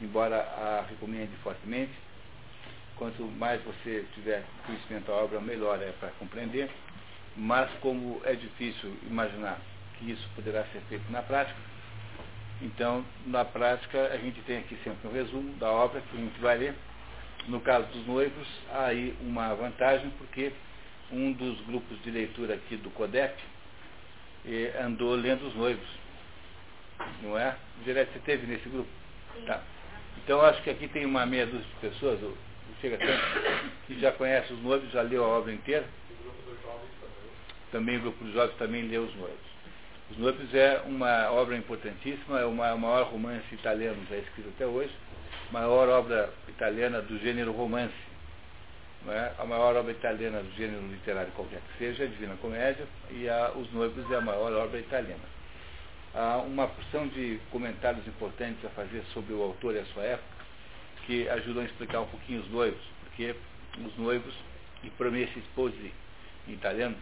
embora a recomende fortemente. Quanto mais você tiver conhecimento da obra, melhor é para compreender. Mas como é difícil imaginar que isso poderá ser feito na prática, então, na prática, a gente tem aqui sempre um resumo da obra que a gente vai ler. No caso dos noivos, há aí uma vantagem, porque um dos grupos de leitura aqui do CODEP eh, andou lendo os noivos. Não é? Direto, você teve nesse grupo? Tá. Então, acho que aqui tem uma meia dúzia de pessoas, chega tanto, que já conhece os noivos, já leu a obra inteira. Também o grupo dos jovens também leu os noivos. Os Noivos é uma obra importantíssima, é o maior romance italiano já escrito até hoje, maior obra italiana do gênero romance. É? A maior obra italiana do gênero literário qualquer que seja, a Divina Comédia, e a, Os Noivos é a maior obra italiana. Há uma porção de comentários importantes a fazer sobre o autor e a sua época, que ajudam a explicar um pouquinho os noivos, porque os noivos, e Promessi Sposi, em italiano,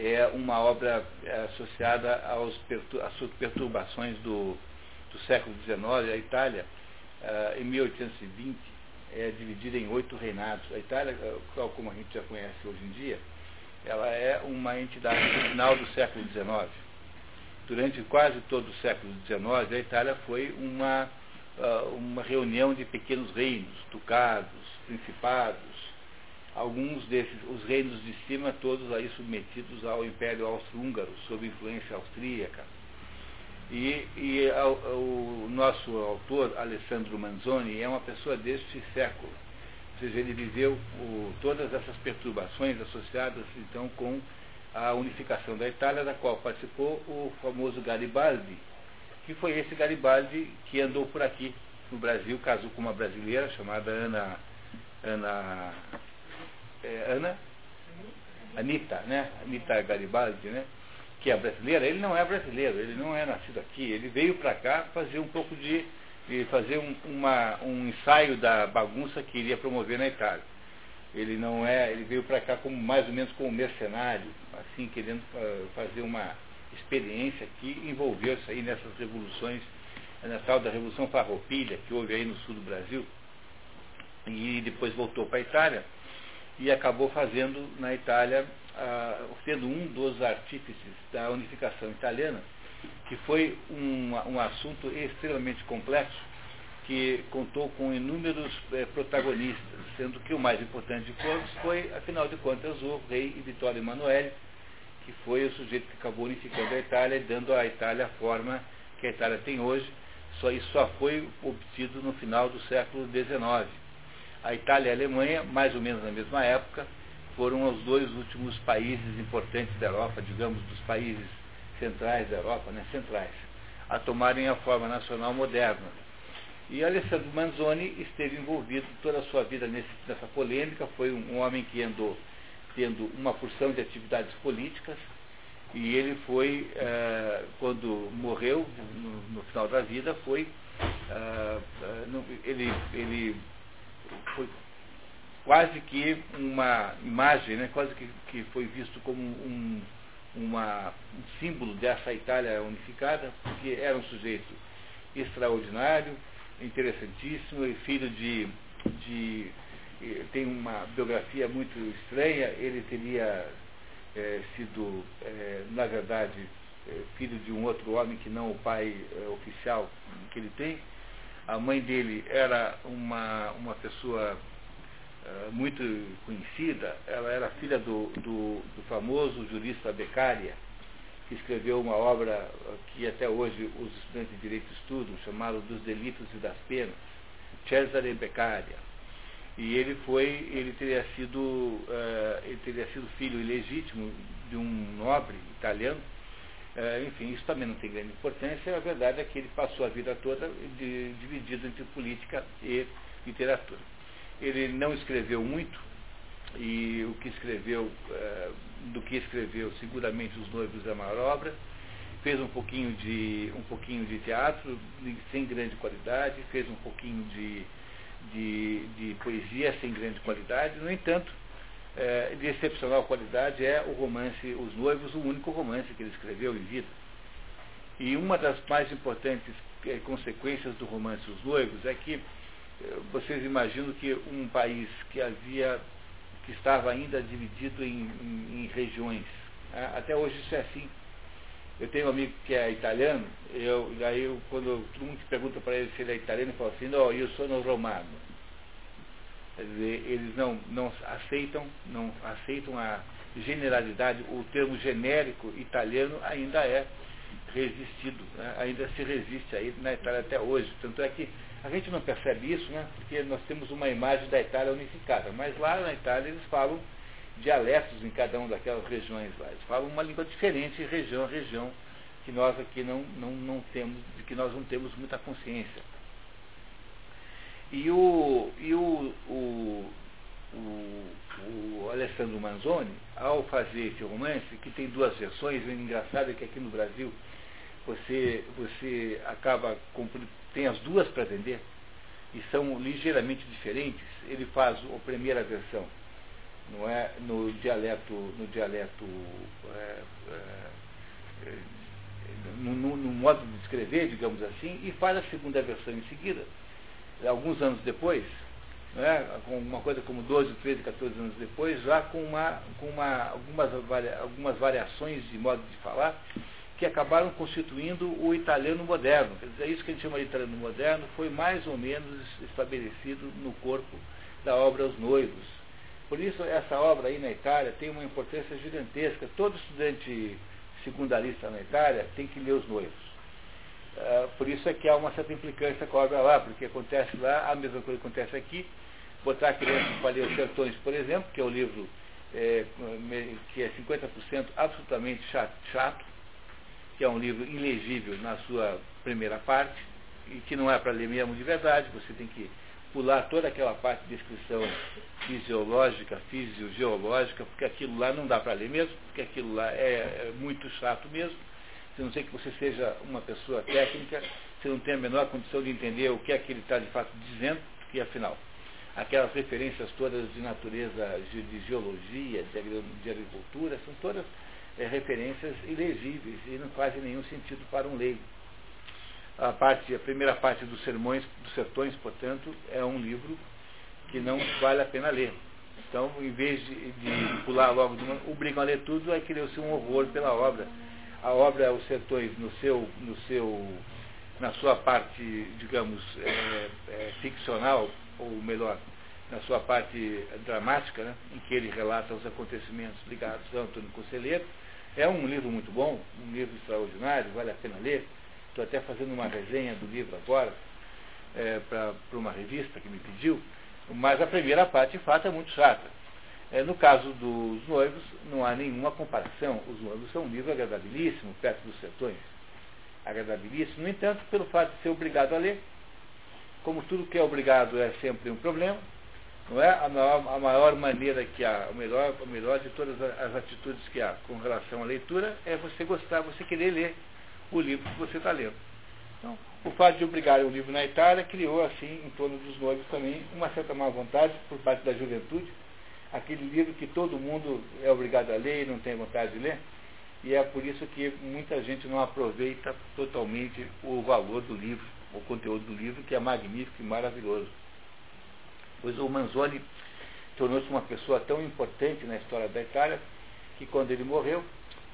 é uma obra é, associada aos às perturbações do, do século XIX. A Itália, uh, em 1820, é dividida em oito reinados. A Itália, tal como a gente já conhece hoje em dia, ela é uma entidade final do século XIX. Durante quase todo o século XIX, a Itália foi uma, uh, uma reunião de pequenos reinos, ducados, principados, alguns desses, os reinos de cima, todos aí submetidos ao Império Austro-Húngaro, sob influência austríaca. E, e o nosso autor, Alessandro Manzoni, é uma pessoa deste século. Ou seja, ele viveu o, todas essas perturbações associadas, então, com a unificação da Itália, da qual participou o famoso Garibaldi, que foi esse Garibaldi que andou por aqui no Brasil, casou com uma brasileira chamada Ana, Ana é, Ana, Anitta, né? Anitta Garibaldi, né? Que é brasileira, ele não é brasileiro, ele não é nascido aqui, ele veio para cá fazer um pouco de, de fazer um, uma, um ensaio da bagunça que iria promover na Itália. Ele não é, ele veio para cá como mais ou menos como mercenário, assim querendo fazer uma experiência que envolveu-se aí nessas revoluções, na tal da Revolução Farroupilha que houve aí no sul do Brasil, e depois voltou para a Itália e acabou fazendo na Itália, ah, sendo um dos artífices da unificação italiana, que foi um, um assunto extremamente complexo, que contou com inúmeros eh, protagonistas, sendo que o mais importante de todos foi, afinal de contas, o rei Vittorio Emanuele, que foi o sujeito que acabou unificando a Itália e dando à Itália a forma que a Itália tem hoje. Só isso só foi obtido no final do século XIX a Itália e a Alemanha, mais ou menos na mesma época, foram os dois últimos países importantes da Europa, digamos, dos países centrais da Europa, né, centrais, a tomarem a forma nacional moderna. E Alessandro Manzoni esteve envolvido toda a sua vida nesse, nessa polêmica, foi um, homem que andou tendo uma porção de atividades políticas, e ele foi, eh, quando morreu, no, final da vida, foi, eh, eh ele, ele foi quase que uma imagem, né, quase que, que foi visto como um, uma, um símbolo dessa Itália unificada, porque era um sujeito extraordinário, interessantíssimo, e filho de, de tem uma biografia muito estranha, ele teria é, sido, é, na verdade, é, filho de um outro homem que não o pai oficial que ele tem, a mãe dele era uma, uma pessoa uh, muito conhecida, ela era filha do, do, do, famoso jurista Beccaria, que escreveu uma obra que até hoje os estudantes de direito estudam, chamada Dos Delitos e das Penas, Cesare Beccaria. E ele foi, ele teria sido, uh, ele teria sido filho ilegítimo de um nobre italiano, é, enfim, isso também não tem grande importância. A verdade é que ele passou a vida toda de, dividido entre política e literatura. Ele não escreveu muito, e o que escreveu, é, do que escreveu, seguramente Os Noivos é a maior obra. Fez um pouquinho de, um pouquinho de teatro, sem grande qualidade, fez um pouquinho de, de, de poesia sem grande qualidade. No entanto, é, de excepcional qualidade é o romance Os Noivos, o único romance que ele escreveu em vida. E uma das mais importantes é, consequências do romance Os Noivos é que é, vocês imaginam que um país que havia, que estava ainda dividido em, em, em regiões, né? até hoje isso é assim. Eu tenho um amigo que é italiano, eu, aí eu, quando todo mundo pergunta para ele se ele é italiano, ele fala assim, não, eu sou no romano. Quer dizer, eles não, não aceitam, não aceitam a generalidade, o termo genérico italiano ainda é resistido, né? ainda se resiste aí na Itália até hoje. Tanto é que a gente não percebe isso, né? porque nós temos uma imagem da Itália unificada, mas lá na Itália eles falam dialetos em cada uma daquelas regiões lá. Eles falam uma língua diferente região a região, que nós aqui não, não, não temos, de que nós não temos muita consciência. E o, e o, o, o, o Alessandro Manzoni, ao fazer esse romance, que tem duas versões, o engraçado é que aqui no Brasil você, você acaba tem as duas para vender e são ligeiramente diferentes. Ele faz a primeira versão não é, no dialeto, no dialeto é, é, no, no, no, modo de escrever, digamos assim, e faz a segunda versão em seguida, alguns anos depois, não é, com uma coisa como 12, 13, 14 anos depois, já com, uma, com uma, algumas, algumas variações de modo de falar que acabaram constituindo o italiano moderno. Quer dizer, isso que a gente chama de italiano moderno foi mais ou menos estabelecido no corpo da obra Os Noivos, por isso, essa obra aí na Itália tem uma importância gigantesca. Todo estudante secundarista na Itália tem que ler os noivos. Uh, por isso é que há uma certa implicância com a obra lá, porque acontece lá a mesma coisa que acontece aqui. Botar a criança para ler Os Sertões, por exemplo, que é um livro é, que é 50% absolutamente chato, chato, que é um livro ilegível na sua primeira parte, e que não é para ler mesmo de verdade, você tem que pular toda aquela parte de descrição fisiológica, fisiogeológica, porque aquilo lá não dá para ler mesmo, porque aquilo lá é, é muito chato mesmo. Se não sei que você seja uma pessoa técnica, você não tem a menor condição de entender o que é que ele está de fato dizendo, porque afinal, aquelas referências todas de natureza de, geologia, de, agricultura, são todas é, referências ilegíveis e não fazem nenhum sentido para um leigo a, parte, a primeira parte dos sermões, dos sertões, portanto, é um livro que não vale a pena ler. Então, em vez de, de pular logo de uma, obrigam a ler tudo, aí criou-se um horror pela obra. A obra Os Sertões, no seu, no seu, na sua parte, digamos, é, é, ficcional, ou melhor, na sua parte dramática, né, em que ele relata os acontecimentos ligados a Antônio Conselheiro, é um livro muito bom, um livro extraordinário, vale a pena ler. Estou até fazendo uma resenha do livro agora, é, para uma revista que me pediu, mas a primeira parte, de fato, é muito chata. É, no caso dos noivos, não há nenhuma comparação. Os noivos são um livro agradabilíssimo, perto dos sertões. Agradabilíssimo, no entanto, pelo fato de ser obrigado a ler, como tudo que é obrigado é sempre um problema, não é? A maior, a maior maneira que há, o melhor, o melhor de todas as atitudes que há com relação à leitura é você gostar, você querer ler o livro que você está lendo. Então, o fato de obrigar o livro na Itália criou, assim, em torno dos noivos também, uma certa má vontade por parte da juventude, aquele livro que todo mundo é obrigado a ler e não tem vontade de ler, e é por isso que muita gente não aproveita totalmente o valor do livro, o conteúdo do livro, que é magnífico e maravilhoso. Pois o Manzoni tornou-se uma pessoa tão importante na história da Itália, que quando ele morreu,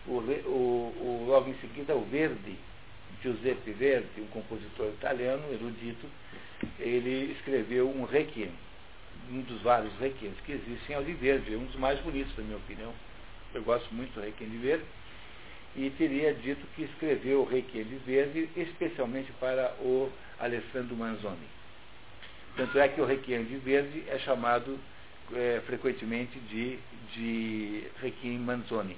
o, o, o, logo em seguida, o Verdi, Giuseppe Verdi, um compositor italiano, erudito, ele escreveu um requiem, um dos vários requiems que existem, é o de Verdi, um dos mais bonitos, na minha opinião. Eu gosto muito do requiem de Verdi, e teria dito que escreveu o requiem de Verdi especialmente para o Alessandro Manzoni. Tanto é que o requiem de Verdi é chamado é, frequentemente de, de requiem Manzoni.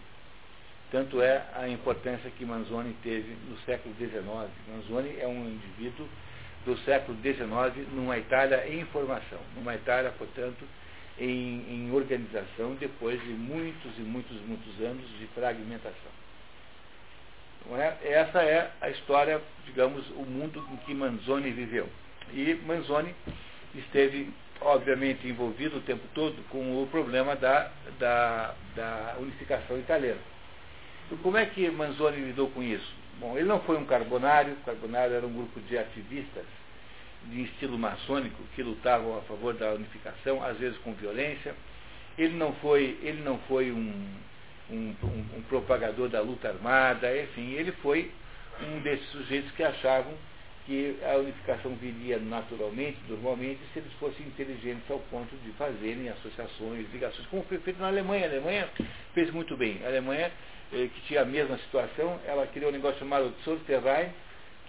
Tanto é a importância que Manzoni teve no século XIX. Manzoni é um indivíduo do século XIX numa Itália em formação, numa Itália, portanto, em, em organização depois de muitos e muitos, muitos anos de fragmentação. É? Essa é a história, digamos, o mundo em que Manzoni viveu. E Manzoni esteve, obviamente, envolvido o tempo todo com o problema da, da, da unificação italiana. Como é que Manzoni lidou com isso? Bom, ele não foi um carbonário, o carbonário era um grupo de ativistas de estilo maçônico que lutavam a favor da unificação, às vezes com violência. Ele não foi, ele não foi um, um, um, um propagador da luta armada, enfim, ele foi um desses sujeitos que achavam que a unificação viria naturalmente, normalmente, se eles fossem inteligentes ao ponto de fazerem associações, ligações, como foi feito na Alemanha. A Alemanha fez muito bem. A Alemanha, eh, que tinha a mesma situação, ela criou um negócio chamado Zollverein,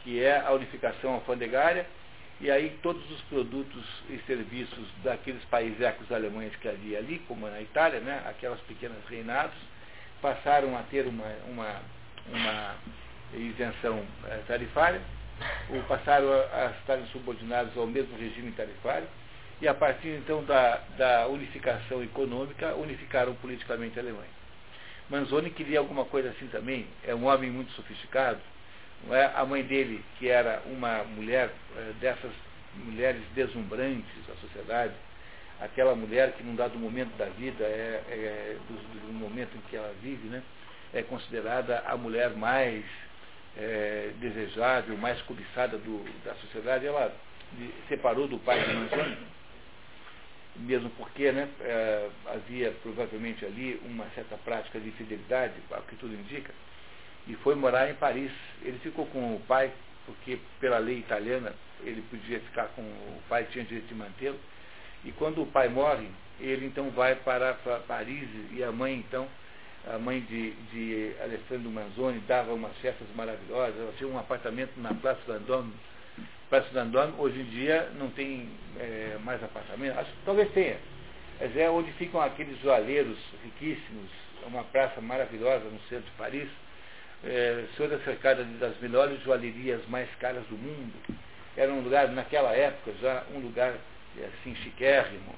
que é a unificação alfandegária, e aí todos os produtos e serviços daqueles países alemães que havia ali, como na Itália, né, aquelas pequenas reinados, passaram a ter uma, uma, uma isenção eh, tarifária, ou passaram a, a estarem subordinados ao mesmo regime tarifário, e a partir então da, da unificação econômica, unificaram politicamente a Alemanha. Manzoni queria alguma coisa assim também, é um homem muito sofisticado, é? A mãe dele, que era uma mulher é, dessas mulheres deslumbrantes da sociedade, aquela mulher que num dado momento da vida, é, é do, do, momento em que ela vive, né, é considerada a mulher mais é, desejável, mais cobiçada do, da sociedade, ela separou do pai de Manzoni, mesmo porque né, é, havia provavelmente ali uma certa prática de fidelidade, o que tudo indica, e foi morar em Paris. Ele ficou com o pai, porque pela lei italiana ele podia ficar com o pai, tinha direito de mantê-lo. E quando o pai morre, ele então vai para Paris e a mãe então, a mãe de, de Alessandro Manzoni dava umas festas maravilhosas, ela tinha um apartamento na Praça Vendôme. Praça Vendôme hoje em dia não tem é, mais apartamento, acho, talvez tenha, mas é onde ficam aqueles joalheiros riquíssimos, uma praça maravilhosa no centro de Paris é, toda cercada das melhores joalherias mais caras do mundo. Era um lugar, naquela época, já um lugar assim chiquérrimo.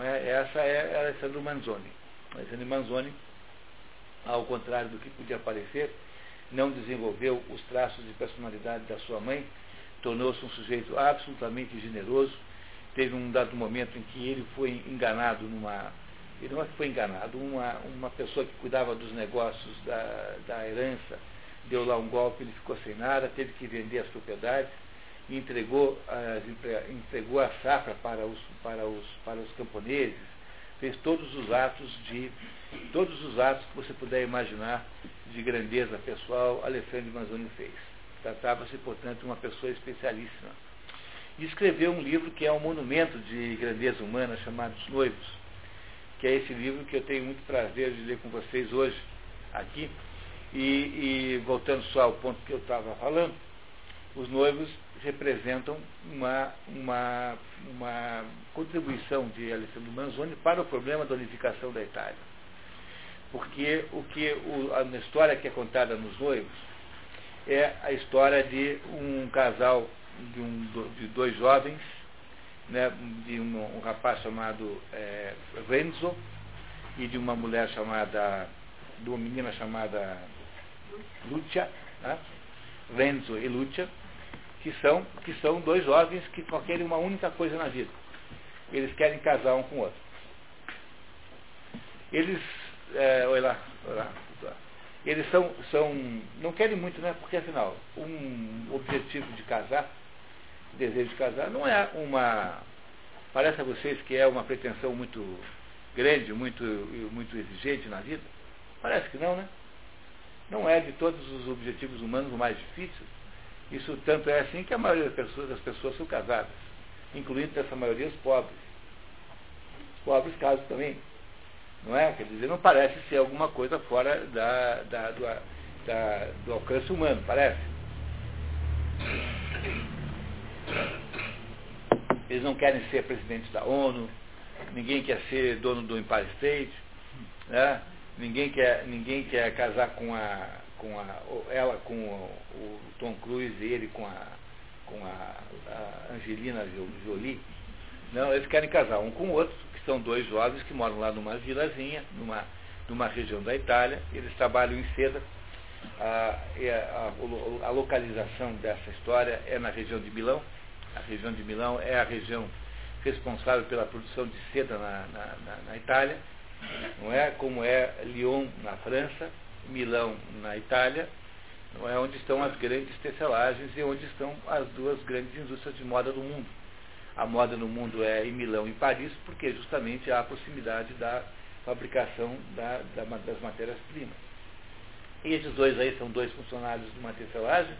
É? Essa é Alessandro Manzoni. Alessandro Manzoni, ao contrário do que podia parecer, não desenvolveu os traços de personalidade da sua mãe, tornou-se um sujeito absolutamente generoso. Teve um dado momento em que ele foi enganado numa ele não é que foi enganado, uma, uma pessoa que cuidava dos negócios da, da herança deu lá um golpe, ele ficou sem nada, teve que vender as propriedades e entregou, as, entregou a safra para os, para, os, para os camponeses, fez todos os atos de todos os atos que você puder imaginar de grandeza pessoal, Alessandro Manzoni fez. Tratava-se, portanto, de uma pessoa especialíssima. E escreveu um livro que é um monumento de grandeza humana chamado Os Noivos que é esse livro que eu tenho muito prazer de ler com vocês hoje aqui. E, e voltando só ao ponto que eu estava falando, os noivos representam uma, uma, uma contribuição de Alessandro Manzoni para o problema da unificação da Itália. Porque o que o, a história que é contada nos noivos é a história de um casal de, um, de dois jovens né, de um, um rapaz chamado é, Renzo e de uma mulher chamada, de uma menina chamada Lucia, né, Renzo e Lucia, que são, que são dois jovens que só querem uma única coisa na vida. Eles querem casar um com o outro. Eles, é, olha lá, olha lá, eles são, são, não querem muito, né? Porque afinal, um objetivo de casar desejo de casar não é uma. Parece a vocês que é uma pretensão muito grande, muito, muito exigente na vida? Parece que não, né? Não é de todos os objetivos humanos o mais difícil. Isso tanto é assim que a maioria das pessoas, das pessoas são casadas, incluindo dessa maioria os pobres. Os pobres casam também. Não é? Quer dizer, não parece ser alguma coisa fora da, da, do, da, do alcance humano, parece. Eles não querem ser presidentes da ONU, ninguém quer ser dono do Empire State, né? ninguém, quer, ninguém quer casar com a, com a, ela com o, o Tom Cruise e ele com a, com a, a Angelina Jolie. Não, eles querem casar um com o outro, que são dois jovens que moram lá numa vilazinha, numa, numa região da Itália, eles trabalham em seda. A, a, a, localização dessa história é na região de Milão, a região de Milão é a região responsável pela produção de seda na, na, na, na Itália, não é? Como é Lyon na França, Milão na Itália, não é onde estão as grandes tecelagens e onde estão as duas grandes indústrias de moda do mundo. A moda no mundo é em Milão e Paris, porque justamente há a proximidade da fabricação da, da, das matérias-primas. E esses dois aí são dois funcionários de uma tecelagem,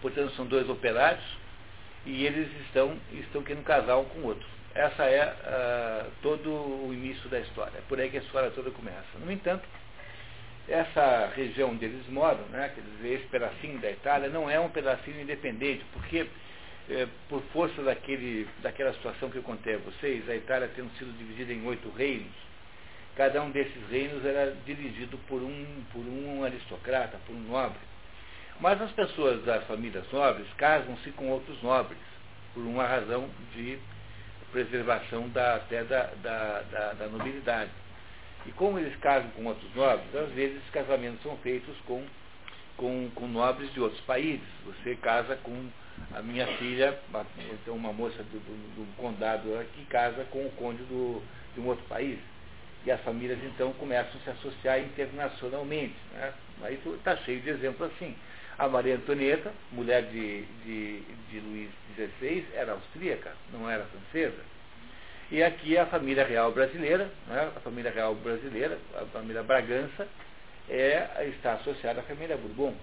portanto são dois operários, e eles estão, estão querendo casar um com o outro. Essa é uh, todo o início da história. É por aí que a história toda começa. No entanto, essa região onde eles moram, né, quer dizer, esse pedacinho da Itália, não é um pedacinho independente, porque é, por força daquele, daquela situação que eu contei a vocês, a Itália tendo sido dividida em oito reinos, cada um desses reinos era dirigido por um, por um aristocrata, por um nobre. Mas as pessoas das famílias nobres casam-se com outros nobres, por uma razão de preservação da, até da, da, da, da nobilidade. E como eles casam com outros nobres, às vezes os casamentos são feitos com, com, com nobres de outros países. Você casa com a minha filha, então uma moça do, do, do condado aqui, casa com o conde do, de um outro país. E as famílias então começam a se associar internacionalmente. Né? Aí está cheio de exemplos assim. A Maria Antonieta, mulher de, de, de Luís XVI, era austríaca, não era francesa. E aqui a família real brasileira, né, a família real brasileira, a família Bragança, é, está associada à família Bourbon,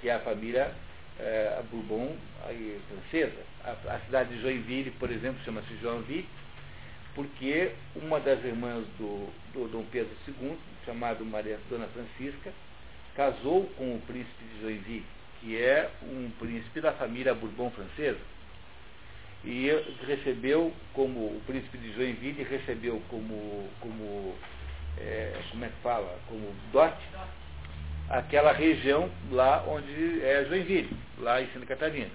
que é a família é, Bourbon aí, francesa. A, a, cidade de Joinville, por exemplo, chama-se Joinville, porque uma das irmãs do, do Dom Pedro II, chamada Maria Dona Francisca, casou com o príncipe de Joinville, que é um príncipe da família Bourbon francesa e recebeu como o príncipe de Joinville recebeu como como é, como é que fala? Como dote? Aquela região lá onde é Joinville lá em Santa Catarina.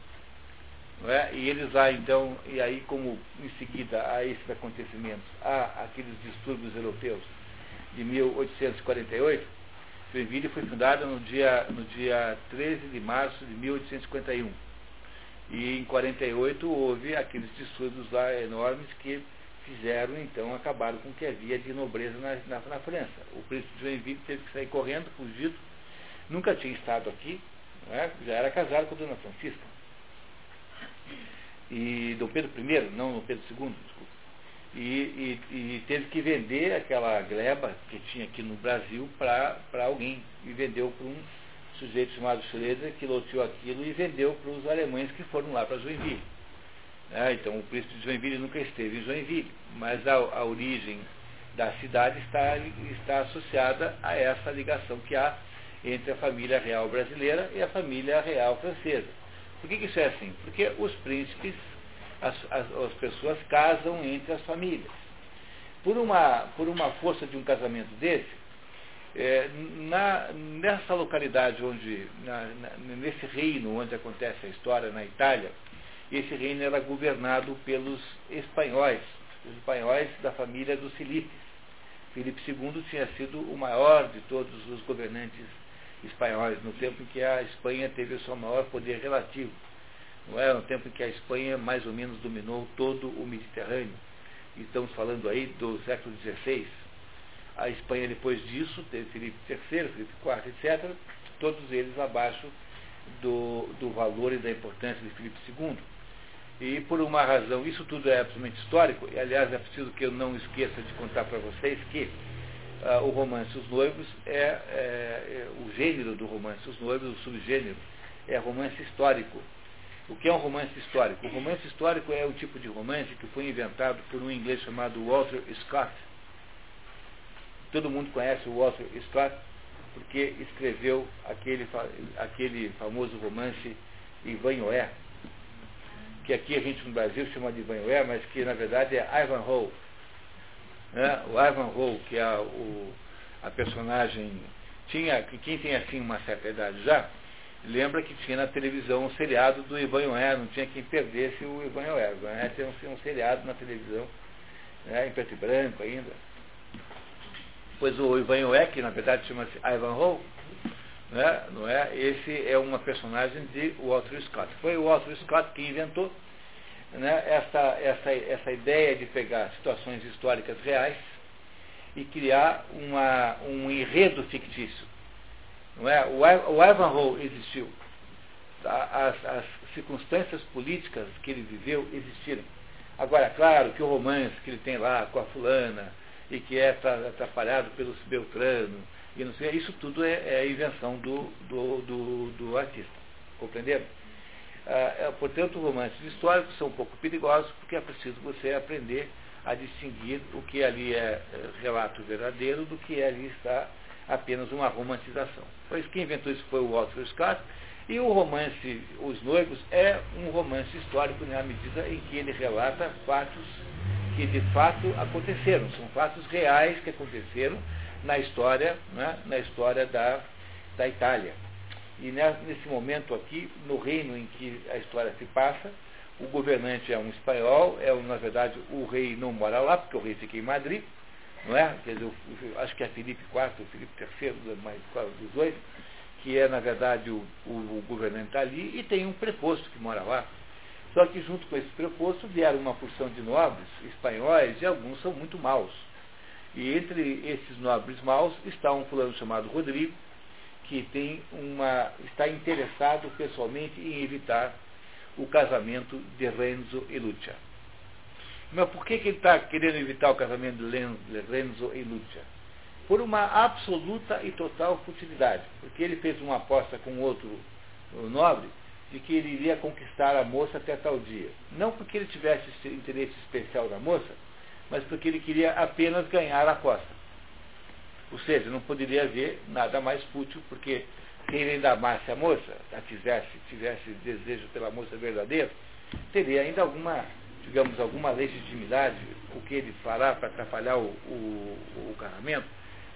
É? e eles lá então e aí como em seguida a esses acontecimentos há aqueles distúrbios europeus de 1848 Joinville foi fundada no dia no dia 13 de março de 1851 e em 48 houve aqueles distúrbios lá enormes que fizeram, então, acabaram com o que havia de nobreza na, na, na França. O príncipe de Joinville teve que sair correndo, fugido, nunca tinha estado aqui, é? já era casado com a Dona Francisca. E Dom Pedro I, não Dom Pedro II, desculpa. E, e, e, teve que vender aquela gleba que tinha aqui no Brasil para alguém. E vendeu para um sujeito chamado Schroeder que loteou aquilo e vendeu para os alemães que foram lá para Joinville. É, então o príncipe de Joinville nunca esteve em Joinville, mas a, a origem da cidade está, está associada a essa ligação que há entre a família real brasileira e a família real francesa. Por que, que isso é assim? Porque os príncipes, as, as, as pessoas casam entre as famílias. Por uma, por uma força de um casamento desse, é, na, nessa localidade onde, na, na, nesse reino onde acontece a história, na Itália, esse reino era governado pelos espanhóis, os espanhóis da família dos Filipes. Filipe II tinha sido o maior de todos os governantes espanhóis, no tempo em que a Espanha teve o seu maior poder relativo. Não é? No tempo em que a Espanha mais ou menos dominou todo o Mediterrâneo. Estamos falando aí do século XVI a Espanha, depois disso, teve Felipe III, Felipe IV, etc., todos eles abaixo do, do valor e da importância de Felipe II. E por uma razão, isso tudo é absolutamente histórico, e aliás é preciso que eu não esqueça de contar para vocês que uh, o romance Os Noivos é, é, é, o gênero do romance Os Noivos, o subgênero, é romance histórico. O que é um romance histórico? O romance histórico é o tipo de romance que foi inventado por um inglês chamado Walter Scott, Todo mundo conhece o Walter Scott porque escreveu aquele, aquele famoso romance Ivanhoé, que aqui a gente no Brasil chama de Ivanhoé, mas que na verdade é Ivanhoe. Né? O Ivanhoe, que é o, a personagem, tinha, que quem tem assim uma certa idade já, lembra que tinha na televisão um seriado do Ivanhoé, não tinha quem perdesse o Ivanhoé. O Ivanhoé tinha um, um seriado na televisão, né, em preto e branco ainda pois o Ivan Eck, na verdade chama-se Ivanhoe, né, não é? Esse é uma personagem de Walter Scott. Foi o Walter Scott que inventou né, essa, essa, essa ideia de pegar situações históricas reais e criar uma, um enredo fictício. Não é? O Ivanhoe existiu. As, as circunstâncias políticas que ele viveu existiram. Agora, claro que o romance que ele tem lá com a fulana e que é atrapalhado pelo Beltrano, e não sei, isso tudo é, é invenção do, do, do, do artista. Compreenderam? Ah, é, portanto, romances históricos são um pouco perigosos porque é preciso você aprender a distinguir o que ali é, é relato verdadeiro do que ali está apenas uma romantização. Pois quem inventou isso foi o Walter Scott, e o romance Os Noivos é um romance histórico na medida em que ele relata fatos que de fato aconteceram, são fatos reais que aconteceram na história, né, na história da, da Itália. E nesse momento aqui, no reino em que a história se passa, o governante é um espanhol, é na verdade o rei não mora lá, porque o rei fica em Madrid, não é? Quer dizer, acho que é Felipe IV, Felipe III, mais dos dois, que é na verdade o, o, o governante ali, e tem um preposto que mora lá. Só que junto com esse preposto vieram uma porção de nobres espanhóis e alguns são muito maus. E entre esses nobres maus está um fulano chamado Rodrigo, que tem uma, está interessado pessoalmente em evitar o casamento de Renzo e Lucia. Mas por que, que ele está querendo evitar o casamento de Renzo e Lucia? Por uma absoluta e total futilidade. Porque ele fez uma aposta com outro nobre de que ele iria conquistar a moça até tal dia. Não porque ele tivesse interesse especial na moça, mas porque ele queria apenas ganhar a aposta. Ou seja, não poderia haver nada mais fútil, porque se ele ainda amasse a moça, a quisesse, tivesse desejo pela moça verdadeira, teria ainda alguma digamos, alguma legitimidade, o que ele fará para atrapalhar o, o, o casamento,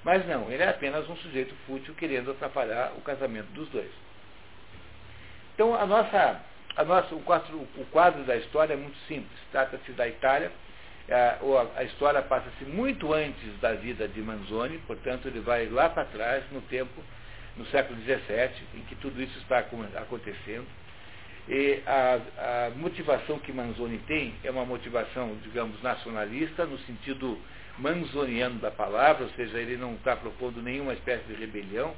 mas não, ele é apenas um sujeito fútil querendo atrapalhar o casamento dos dois. Então, a nossa, a nossa, o, quadro, o quadro da história é muito simples. Trata-se da Itália. A, a história passa-se muito antes da vida de Manzoni, portanto, ele vai lá para trás, no tempo, no século XVII, em que tudo isso está acontecendo. E a, a, motivação que Manzoni tem é uma motivação, digamos, nacionalista, no sentido manzoniano da palavra, ou seja, ele não está propondo nenhuma espécie de rebelião,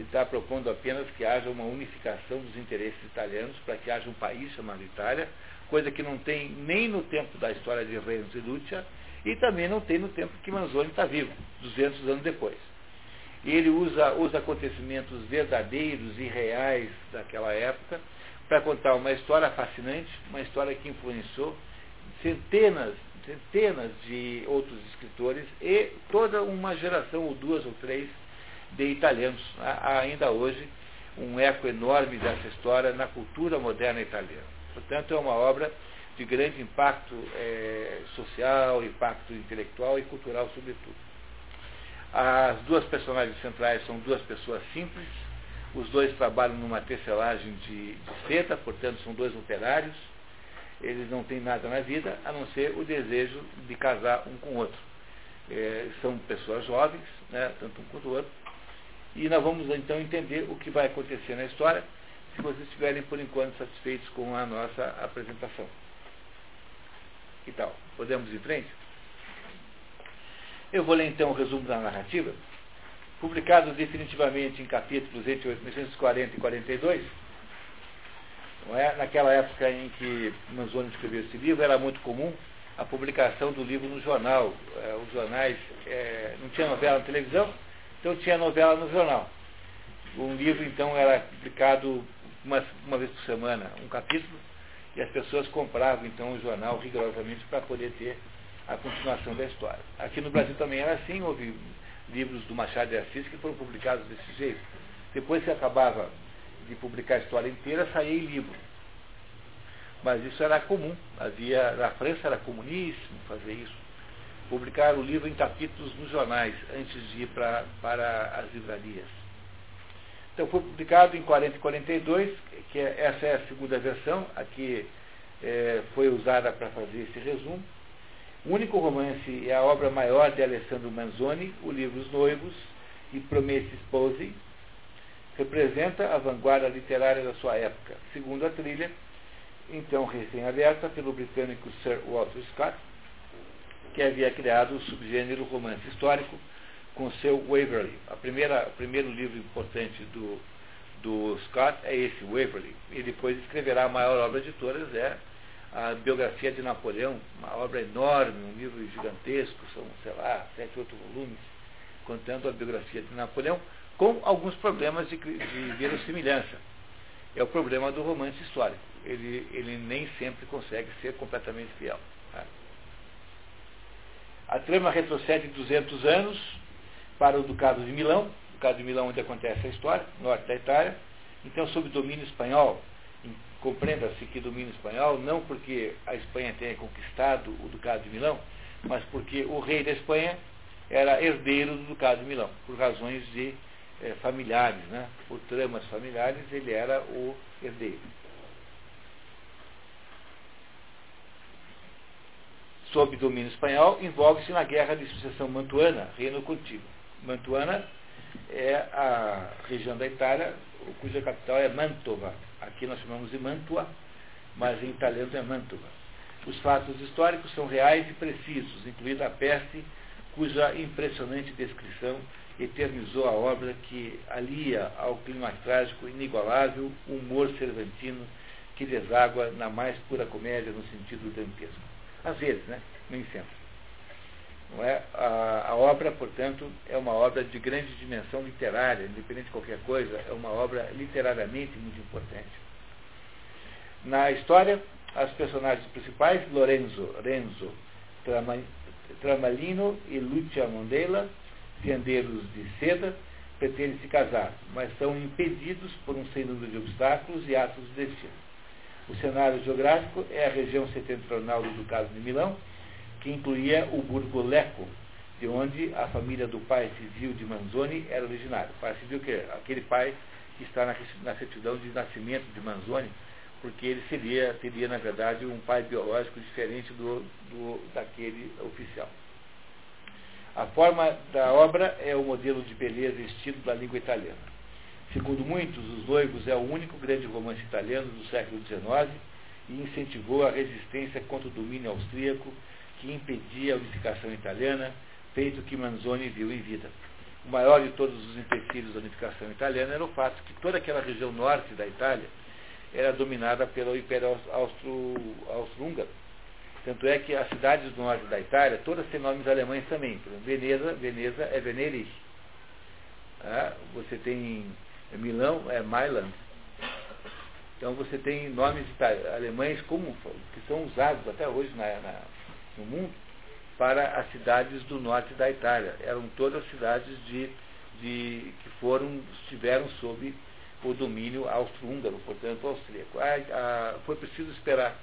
está propondo apenas que haja uma unificação dos interesses italianos para que haja um país chamado Itália, coisa que não tem nem no tempo da história de Renzo e Lucia e também não tem no tempo que Manzoni está vivo, 200 anos depois. Ele usa os acontecimentos verdadeiros e reais daquela época para contar uma história fascinante, uma história que influenciou centenas, centenas de outros escritores e toda uma geração, ou duas ou três, de italianos. Há ainda hoje um eco enorme dessa história na cultura moderna italiana. Portanto, é uma obra de grande impacto é, social, impacto intelectual e cultural, sobretudo. As duas personagens centrais são duas pessoas simples, os dois trabalham numa tecelagem de, de portanto são dois operários. Eles não têm nada na vida a não ser o desejo de casar um com o outro. É, são pessoas jovens, né, tanto um quanto o outro. E nós vamos então entender o que vai acontecer na história, se vocês estiverem por enquanto satisfeitos com a nossa apresentação. Que tal? Podemos ir em frente? Eu vou ler então o resumo da narrativa publicado definitivamente em capítulos entre 1840 e 42, não é? naquela época em que Manzoni escreveu esse livro, era muito comum a publicação do livro no jornal. É, os jornais, é, não tinha novela na televisão, então tinha novela no jornal. Um livro, então, era publicado uma, uma vez por semana, um capítulo, e as pessoas compravam, então, o jornal rigorosamente para poder ter a continuação da história. Aqui no Brasil também era assim, houve livros do Machado de Assis que foram publicados desse jeito. Depois que acabava de publicar a história inteira, saía em livro. Mas isso era comum. Havia, na França era comuníssimo fazer isso. Publicar o livro em capítulos nos jornais, antes de ir pra, para as livrarias. Então foi publicado em 40 e 42, que é, essa é a segunda versão, aqui é, foi usada para fazer esse resumo. O único romance é a obra maior de Alessandro Manzoni, o livro Os Noivos e Promesse Sposi, representa a vanguarda literária da sua época, segundo a trilha, então recém-aberta pelo britânico Sir Walter Scott, que havia criado o subgênero romance histórico com seu Waverley. A primeira, o primeiro livro importante do, do Scott é esse, Waverley. E depois escreverá a maior obra de todas, é a biografia de Napoleão, uma obra enorme, um livro gigantesco, são, sei lá, sete, oito volumes, contando a biografia de Napoleão, com alguns problemas de, de verossimilhança. É o problema do romance histórico. Ele, ele nem sempre consegue ser completamente fiel. Tá? A trama retrocede 200 anos para o Ducado de Milão, Ducado de Milão onde acontece a história, norte da Itália. Então, sob domínio espanhol, compreenda-se que domínio espanhol não porque a Espanha tenha conquistado o Ducado de Milão, mas porque o rei da Espanha era herdeiro do Ducado de Milão, por razões de é, familiares, né? por tramas familiares, ele era o herdeiro. Sob domínio espanhol, envolve-se na Guerra de Sucessão Mantuana, reino contíguo. Mantuana é a região da Itália cuja capital é Mantova. Aqui nós chamamos de Mantua, mas em italiano é Mantova. Os fatos históricos são reais e precisos, incluindo a peste, cuja impressionante descrição eternizou a obra que alia ao clima trágico inigualável humor cervantino que deságua na mais pura comédia no sentido dantesco. Às vezes, né? Nem sempre. Não é? a, a, obra, portanto, é uma obra de grande dimensão literária, independente de qualquer coisa, é uma obra literariamente muito importante. Na história, as personagens principais, Lorenzo, Renzo, Tramalino e Lucia Mondela, tendeiros de seda, pretendem se casar, mas são impedidos por um sem número de obstáculos e atos de destino. O cenário geográfico é a região setentrional do Ducado de Milão, que incluía o Burgo Leco, de onde a família do pai civil de Manzoni era originária. Pai civil que é aquele pai que está na, na certidão de nascimento de Manzoni, porque ele seria, teria, na verdade, um pai biológico diferente do, do daquele oficial. A forma da obra é o modelo de beleza e estilo da língua italiana. Segundo muitos, Os Noivos é o único grande romance italiano do século XIX e incentivou a resistência contra o domínio austríaco que impedia a unificação italiana, feito que Manzoni viu em vida. O maior de todos os empecilhos da unificação italiana era o fato que toda aquela região norte da Itália era dominada pelo Império Austro-Húngaro. Tanto é que as cidades do norte da Itália, todas têm nomes alemães também. Por exemplo, Veneza, Veneza é Venedig. Ah, você tem Milão, é Mailand. Então você tem nomes alemães como, que são usados até hoje na, na, no mundo para as cidades do norte da Itália. Eram todas cidades de, de, que foram, estiveram sob o domínio austro-húngaro, portanto austríaco. Ah, ah, foi preciso esperar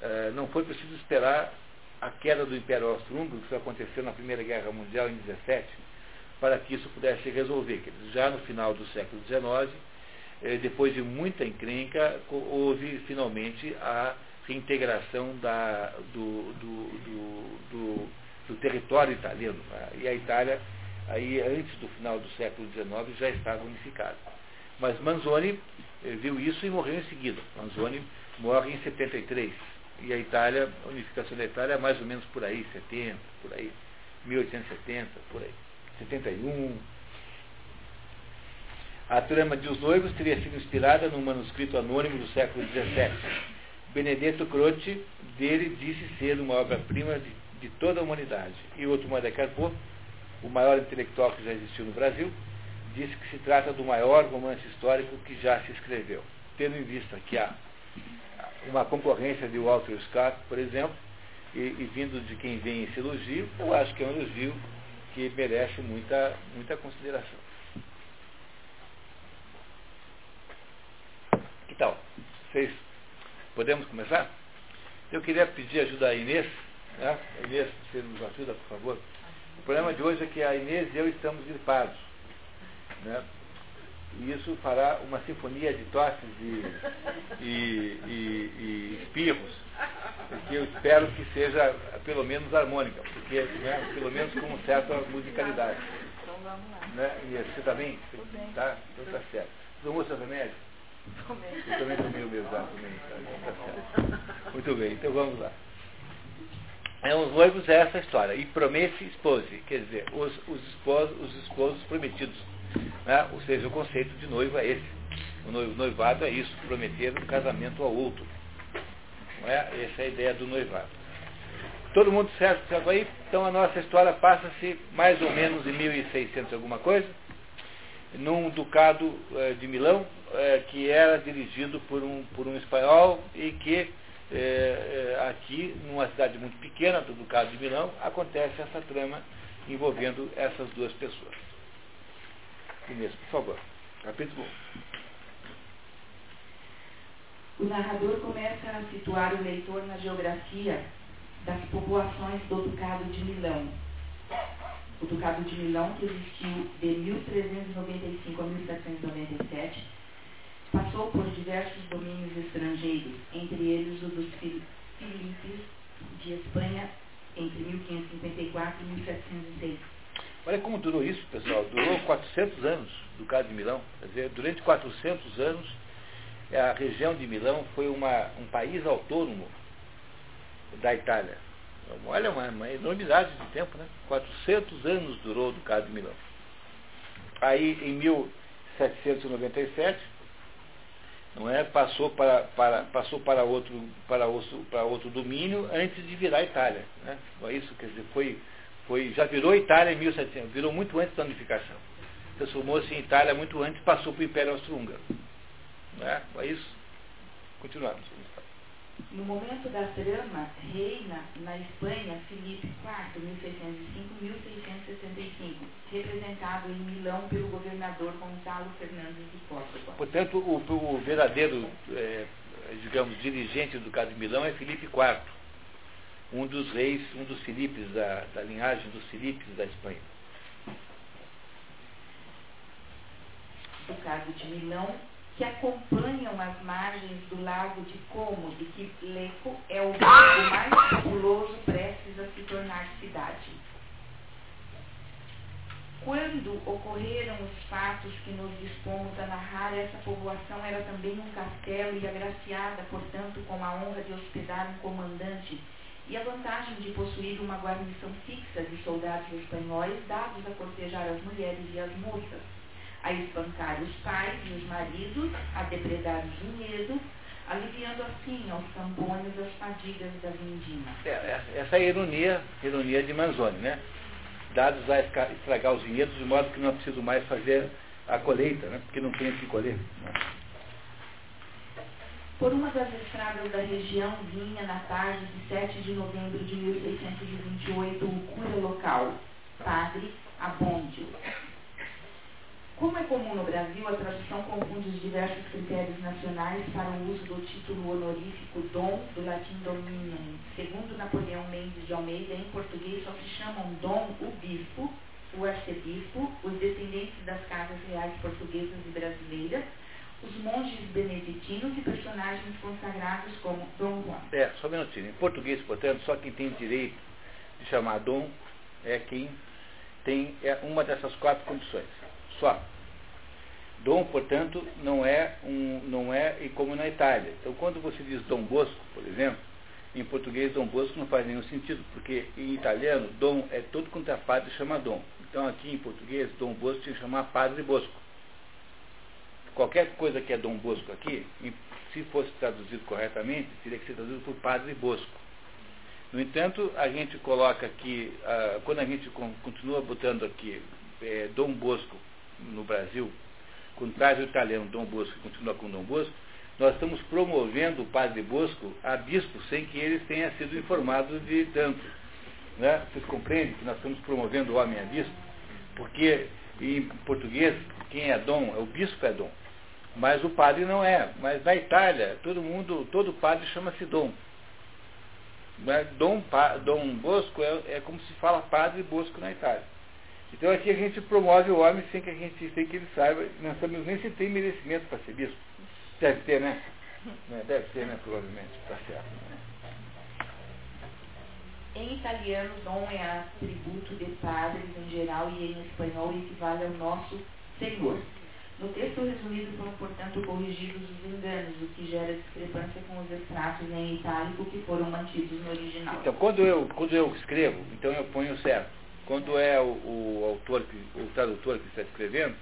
eh, não foi preciso esperar a queda do Império Austro-Húngaro, que aconteceu na Primeira Guerra Mundial em 17, para que isso pudesse se resolver. Já no final do século XIX, eh, depois de muita encrenca, houve finalmente a reintegração da, do, do, do, do, território italiano. Né? E a Itália, aí, antes do final do século XIX, já estava unificada. Mas Manzoni eh, viu isso e morreu em seguida. Manzoni morre em 73 e a Itália, a unificação da Itália é mais ou menos por aí, 70, por aí, 1870, por aí, 71. A trama de Os Noivos teria sido inspirada num manuscrito anônimo do século XVII. Benedetto Croce dele disse ser uma obra-prima de, de, toda a humanidade. E outro Carpo, o maior intelectual que já existiu no Brasil, disse que se trata do maior romance histórico que já se escreveu, tendo em vista que há uma concorrência de Walter Scott, por exemplo, e, e, vindo de quem vem esse elogio, eu acho que é um elogio merece muita, muita consideração. Que tal? Vocês podemos começar? Eu queria pedir ajuda a Inês. Né? Inês, você nos ajuda, por favor. O problema de hoje é que a Inês e eu estamos gripados. Né? E isso fará uma sinfonia de tosses e, e, e, e espirros, que eu espero que seja pelo menos harmônica, porque né, pelo menos com certa musicalidade. Então vamos lá. Né? E você também? Tá, tá? Então tá certo. Tomou seu remédio? Tomei. Eu também tomei o meu também. Tá, tá certo. Muito bem, então vamos lá. é, os noivos é essa história. E promete espose, quer dizer, os, os, esposos, os esposos prometidos. Né? Ou seja, o conceito de noivo é esse. O noivado é isso, prometer um casamento ao outro. Não é? Essa é a ideia do noivado. Todo mundo certo, certo aí? Então a nossa história passa-se mais ou menos em 1600 alguma coisa, num ducado eh, de Milão, eh, que era dirigido por um, por um espanhol e que eh, aqui, numa cidade muito pequena do ducado de Milão, acontece essa trama envolvendo essas duas pessoas. Inês, por favor. Capítulo 1. O narrador começa a situar o leitor na geografia das populações do Ducado de Milão. O Ducado de Milão, que existiu de 1395 a 1797, passou por diversos domínios estrangeiros, entre eles o dos Filipes de Espanha entre 1554 e 1706. Olha como durou isso, pessoal. Durou 400 anos, o Ducado de Milão. Quer dizer, durante 400 anos, a região de Milão foi uma, um país autônomo da Itália. Olha, uma, uma enormidade de tempo, né? 400 anos durou o Ducado de Milão. Aí, em 1797, não é, passou para, para, passou para, outro, para, outro, para outro domínio antes de virar Itália. Né? Isso, quer dizer, foi, foi, já virou Itália em 1700, virou muito antes da unificação. Transformou-se em Itália muito antes, passou para o Império Austro-Húngaro. Né? É isso. Continuamos. No momento da trama, reina na Espanha Filipe IV, 1605-1665, representado em Milão pelo governador Gonçalo Fernandes de Córdoba. Portanto, o, o verdadeiro, é, digamos, dirigente do caso de Milão é Filipe IV, um dos reis, um dos Filipes, da, da linhagem dos Filipes da Espanha. O caso de Milão que acompanham as margens do lago de Como, de que Leco é o lago mais populoso prestes a se tornar cidade. Quando ocorreram os fatos que nos dispomos a narrar, essa povoação era também um castelo e agraciada, portanto, com a honra de hospedar um comandante e a vantagem de possuir uma guarnição fixa de soldados espanhóis dados a cortejar as mulheres e as moças a espancar os pais e os maridos, a depredar os vinhedos, aliviando assim aos campônios as fadigas da vindima. É, é, essa é a ironia, ironia de Manzoni, né? Dados a estragar os vinhedos de modo que não é preciso mais fazer a colheita, né? Porque não tem o que colher. Né? Por uma das estradas da região vinha na tarde de 7 de novembro de 1628 o cura local, padre Abondio, como é comum no Brasil, a tradução confunde os diversos critérios nacionais para o uso do título honorífico dom, do latim dominum. Segundo Napoleão Mendes de Almeida, em português só se chamam dom o bispo, o arcebispo, os descendentes das casas reais portuguesas e brasileiras, os monges beneditinos e personagens consagrados como Dom Juan. É, só um minutinho. Em português, portanto, só quem tem direito de chamar dom é quem tem é uma dessas quatro condições só. Dom, portanto, não é, um, não é como na Itália. Então, quando você diz Dom Bosco, por exemplo, em português Dom Bosco não faz nenhum sentido, porque em italiano Dom é todo quanto é padre chama Dom. Então, aqui em português, Dom Bosco tinha que chamar Padre Bosco. Qualquer coisa que é Dom Bosco aqui, se fosse traduzido corretamente, teria que ser traduzido por Padre Bosco. No entanto, a gente coloca aqui, uh, quando a gente continua botando aqui é, Dom Bosco no Brasil, quando traz o italiano Dom Bosco e continua com Dom Bosco, nós estamos promovendo o padre Bosco a bispo sem que eles tenham sido informados de tanto. Né? Vocês compreendem que nós estamos promovendo o homem a bispo? Porque em português, quem é dom, é o bispo é dom. Mas o padre não é. Mas na Itália, todo mundo, todo padre chama-se dom. Dom, dom Bosco é, é como se fala padre Bosco na Itália. Então aqui a gente promove o homem sem que a gente sem que ele saiba, não sabemos nem se tem merecimento para ser bispo. Deve ter, né? né? Deve ter, né? Provavelmente, está certo. Né? Em italiano, dom é atributo de padres em geral e em espanhol equivale ao nosso Senhor. No texto resumido foram, portanto, corrigidos os enganos, o que gera discrepância com os extratos em itálico que foram mantidos no original. Então, quando eu, quando eu escrevo, então eu ponho certo. Quando é o, o autor, o tradutor que está escrevendo,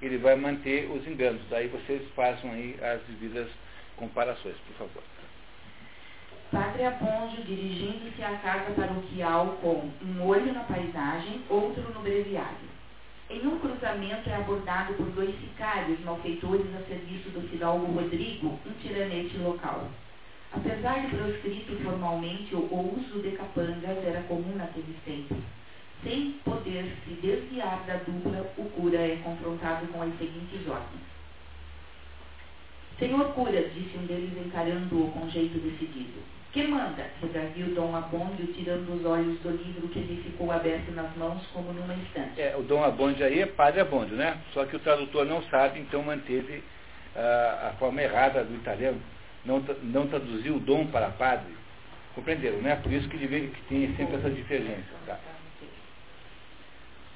ele vai manter os enganos. Daí vocês façam aí as devidas comparações, por favor. Padre Aponjo dirigindo-se à casa paroquial com um olho na paisagem, outro no breviário. Em um cruzamento é abordado por dois sicários malfeitores a serviço do fidalgo Rodrigo, um tiranete local. Apesar de proscrito formalmente, o uso de capangas era comum naquele tempo. Sem poder se desviar da dupla, o cura é confrontado com as seguintes ordens. Senhor cura, disse um deles encarando-o com jeito decidido. Que manda? redarguiu Dom Abondio, tirando os olhos do livro que lhe ficou aberto nas mãos como numa instante. É, o Dom Abondio aí é padre Abondio, né? Só que o tradutor não sabe, então manteve uh, a forma errada do italiano. Não, não traduziu o dom para padre. Compreenderam, né? Por isso que, deve, que tem sempre essa diferença. Tá?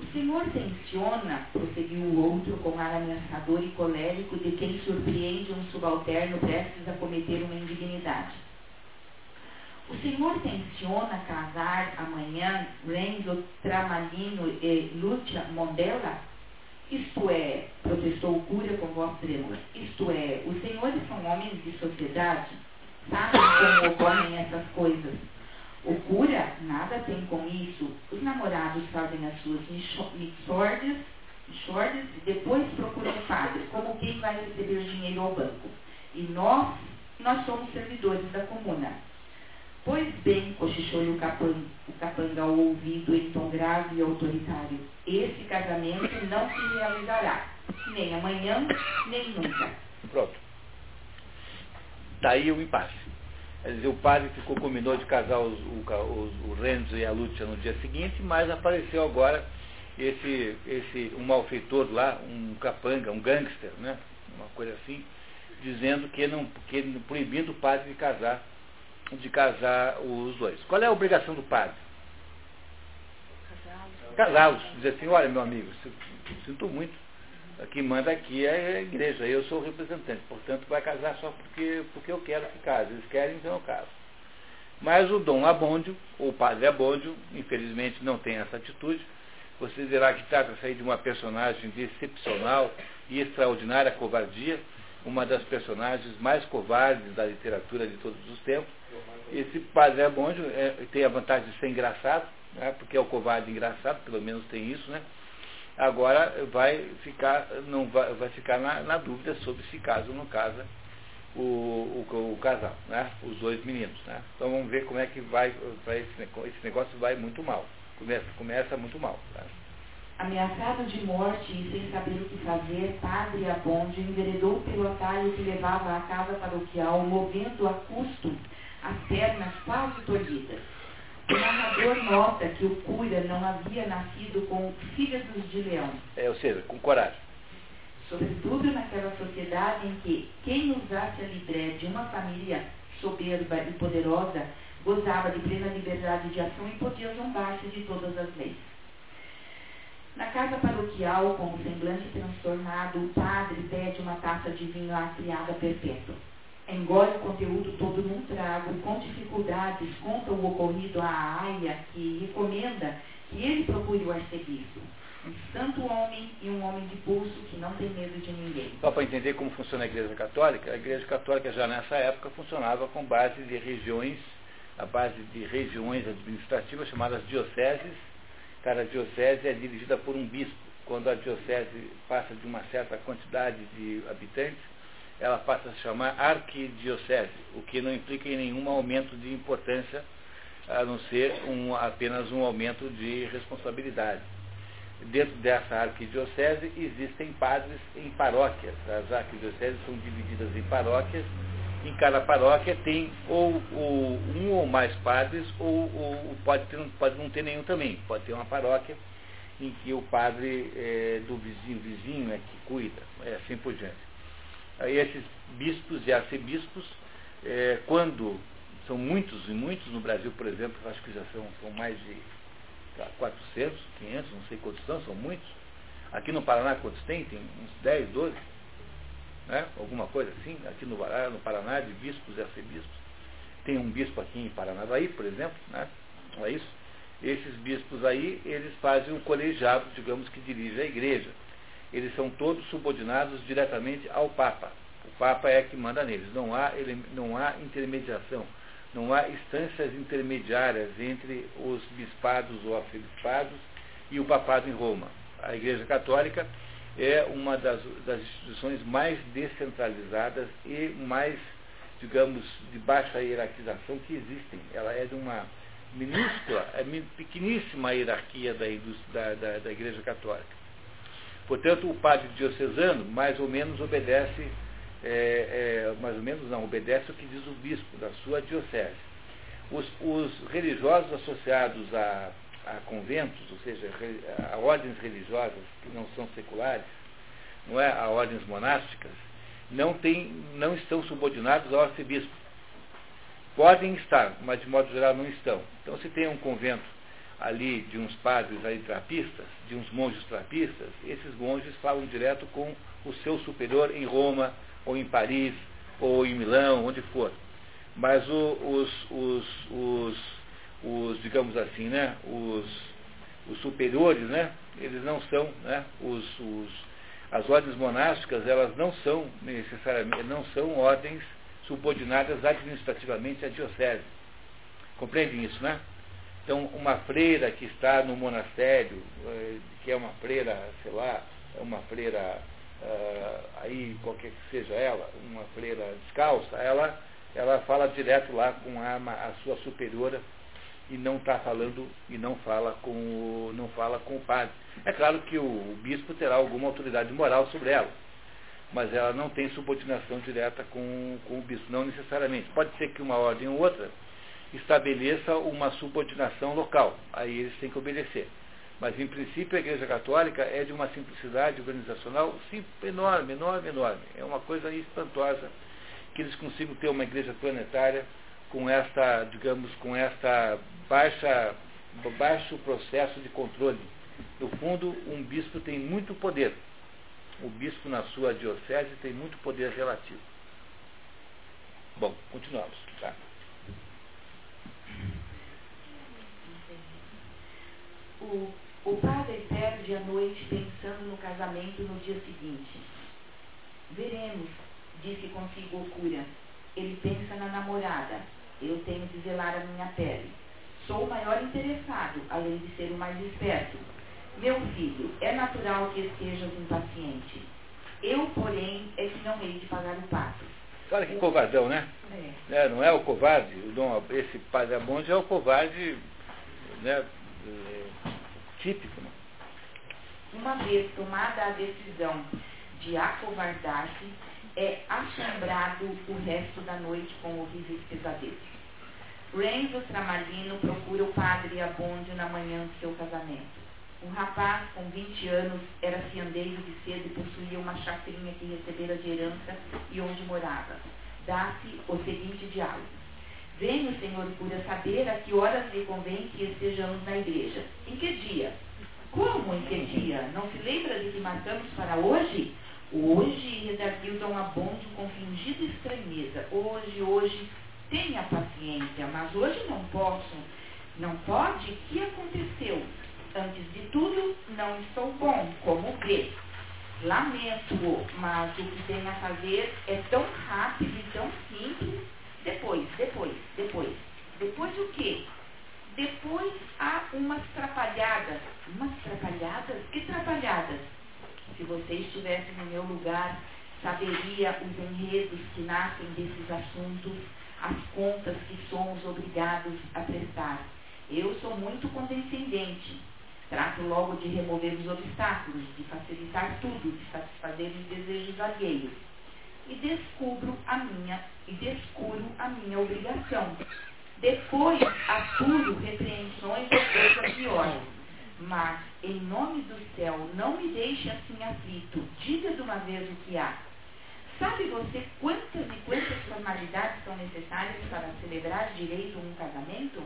O senhor tensiona, prosseguiu o outro com ar ameaçador e colérico de quem surpreende um subalterno prestes a cometer uma indignidade. O senhor tenciona casar amanhã Renzo Tramalino e Lúcia Mondella? Isto é, protestou o cura com voz trêmula, isto é, os senhores são homens de sociedade? Sabem como ocorrem essas coisas? O cura nada tem com isso. Os namorados fazem as suas mixordes, e depois procuram o padre, como quem vai receber dinheiro ao banco. E nós, nós somos servidores da comuna. Pois bem, cochichou-lhe o capanga, o capanga ao ouvido em tom grave e autoritário, esse casamento não se realizará, nem amanhã, nem nunca. Pronto. Daí o impasse. Quer dizer, o padre ficou, combinou de casar os, o, os, o Renzo e a Lúcia no dia seguinte, mas apareceu agora esse, esse um malfeitor lá, um capanga, um gangster, né? Uma coisa assim, dizendo que não, que proibindo o padre de casar de casar os dois. Qual é a obrigação do padre? Casá-los. Dizer assim, olha meu amigo, sinto muito. Quem manda aqui é a igreja, eu sou o representante, portanto vai casar só porque, porque eu quero que case. Eles querem, então eu caso. Mas o Dom Abôndio, ou o padre Abôndio, infelizmente não tem essa atitude. Você dirá que trata-se de uma personagem de excepcional e extraordinária covardia, uma das personagens mais covardes da literatura de todos os tempos. Esse padre é, tem a vantagem de ser engraçado, né, porque é o covarde engraçado, pelo menos tem isso, né? Agora vai ficar, não vai, vai ficar na, na dúvida sobre se casa ou não casa o, o, o, casal, né? Os dois meninos, né? Então vamos ver como é que vai, vai esse, negócio vai muito mal. Começa, começa muito mal. Tá? Ameaçado de morte e sem saber o que fazer, padre Abonde enveredou pelo atalho que levava à casa paroquial, movendo a custo as pernas quase tolhidas. O narrador nota que o cura não havia nascido com fígados de leão. É, ou seja, com coragem. Sobretudo naquela sociedade em que quem usasse a libré de uma família soberba e poderosa gozava de plena liberdade de ação e podia zombar-se de todas as leis. Na casa paroquial, com o semblante transtornado, o padre pede uma taça de vinho à criada perpétua. Engole o conteúdo todo num trago com dificuldades, conta o ocorrido à aia, que recomenda que ele procure o arcebispo. Um santo homem e um homem de pulso que não tem medo de ninguém. Só para entender como funciona a Igreja Católica, a Igreja Católica já nessa época funcionava com base de regiões, a base de regiões administrativas chamadas dioceses, Cada diocese é dirigida por um bispo. Quando a diocese passa de uma certa quantidade de habitantes, ela passa a se chamar arquidiocese, o que não implica em nenhum aumento de importância, a não ser um, apenas um aumento de responsabilidade. Dentro dessa arquidiocese existem padres em paróquias. As arquidioceses são divididas em paróquias em cada paróquia tem ou, um ou mais padres, ou, ou, pode, ter, pode não ter nenhum também. Pode ter uma paróquia em que o padre é, do vizinho, vizinho é que cuida, é assim por diante. Aí esses bispos e arcebispos, é, quando são muitos e muitos no Brasil, por exemplo, acho que já são, são mais de 400, 500, não sei quantos são, são muitos. Aqui no Paraná, quantos tem? Tem uns 10, 12? Né? Alguma coisa assim? Aqui no no Paraná de bispos e arcebispos. Tem um bispo aqui em Paranavaí, por exemplo, né? não é isso? Esses bispos aí, eles fazem um colegiado, digamos, que dirige a igreja. Eles são todos subordinados diretamente ao Papa. O Papa é que manda neles. Não há, não há intermediação, não há instâncias intermediárias entre os bispados ou arcebispados e o papado em Roma. A Igreja Católica é uma das, das instituições mais descentralizadas e mais digamos, de baixa hierarquização que existem. Ela é de uma minúscula, é pequeníssima hierarquia da, da, da, da Igreja Católica. Portanto, o padre diocesano mais ou menos obedece, é, é, mais ou menos não, obedece o que diz o bispo da sua diocese. Os, os religiosos associados a, a, conventos, ou seja, a ordens religiosas que não são seculares, não é, a ordens monásticas, não, tem, não estão subordinados ao arcebispo. Podem estar, mas de modo geral não estão. Então, se tem um convento ali de uns padres aí trapistas, de uns monges trapistas, esses monges falam direto com o seu superior em Roma, ou em Paris, ou em Milão, onde for. Mas o, os, os, os, os, digamos assim, né, os, os superiores, né, eles não são, né, os, os as ordens monásticas, elas não são necessariamente, não são ordens subordinadas administrativamente à diocese. Compreendem isso, né? Então, uma freira que está no monastério, eh, que é uma freira, sei lá, é uma freira, uh, aí qualquer que seja ela, uma freira descalça, ela, ela fala direto lá com a, a sua superiora e não está falando e não fala com o, não fala com o padre. É claro que o, o, bispo terá alguma autoridade moral sobre ela, mas ela não tem subordinação direta com, com o bispo, não necessariamente. Pode ser que uma ordem ou outra estabeleça uma subordinação local, aí eles têm que obedecer. Mas, em princípio, a Igreja Católica é de uma simplicidade organizacional sim, enorme, enorme, enorme. É uma coisa espantosa que eles consigam ter uma igreja planetária com esta, digamos, com esta baixa, baixo processo de controle. No fundo, um bispo tem muito poder. O bispo na sua diocese tem muito poder relativo. Bom, continuamos. Tá? O, o padre perde a noite pensando no casamento no dia seguinte. Veremos, disse consigo o cura. Ele pensa na namorada. Eu tenho de zelar a minha pele. Sou o maior interessado, além de ser o mais esperto. Meu filho, é natural que estejas impaciente. Eu, porém, é que não hei de pagar o pato. Olha que covardão, né? É. é. não é o covarde, o Dom, esse padre é o covarde né, é, típico. Né? Uma vez tomada a decisão de acovardar-se, é assombrado o resto da noite com horríveis pesadelos. Renzo Tramalino procura o padre Abonde na manhã de seu casamento. O rapaz, com 20 anos, era fiandeiro de cedo e possuía uma chacrinha que recebera de herança e onde morava. Dá-se o seguinte diálogo. Venho, senhor cura, saber a que horas lhe convém que estejamos na igreja. Em que dia? Como em que dia? Não se lembra de que marcamos para hoje? Hoje, redarguiu Dom Abonde com fingida estranheza. Hoje, hoje, tenha paciência, mas hoje não posso. Não pode? O que aconteceu? Antes de tudo, não estou bom, como vê. Lamento, mas o que tem a fazer é tão rápido e tão simples. Depois, depois, depois. Depois o quê? Depois há umas trapalhadas. Umas trapalhadas? Que trapalhadas? Se você estivesse no meu lugar, saberia os enredos que nascem desses assuntos, as contas que somos obrigados a prestar. Eu sou muito condescendente. Trato logo de remover os obstáculos, de facilitar tudo, de satisfazer os desejos alheios. E descubro a minha, e descubro a minha obrigação. Depois apuro repreensões ou coisa pior mas, em nome do céu, não me deixe assim aflito. Diga de uma vez o que há. Sabe você quantas e quantas formalidades são necessárias para celebrar direito um casamento?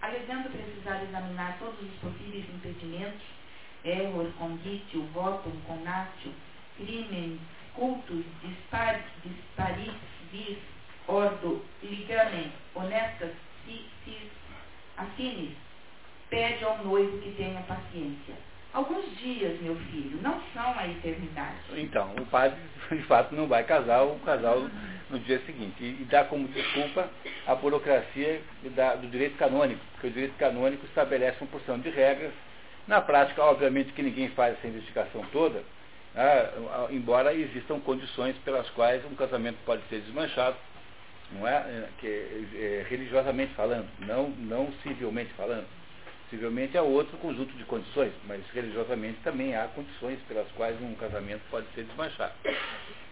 Alegando precisar examinar todos os possíveis impedimentos, error congitio votum conatio, crimen cultus dispar, disparis vis ordo ligamen honestas si, si affinis, pede ao noivo que tenha paciência. Alguns dias, meu filho, não são a eternidade. Então, o padre, de fato, não vai casar o casal no dia seguinte. E, dá como desculpa a burocracia do direito canônico, porque o direito canônico estabelece uma porção de regras. Na prática, obviamente, que ninguém faz essa investigação toda, né, embora existam condições pelas quais um casamento pode ser desmanchado, não é? é que, é, religiosamente falando, não, não civilmente falando. Possivelmente é outro conjunto de condições, mas religiosamente também há condições pelas quais um casamento pode ser desmanchado.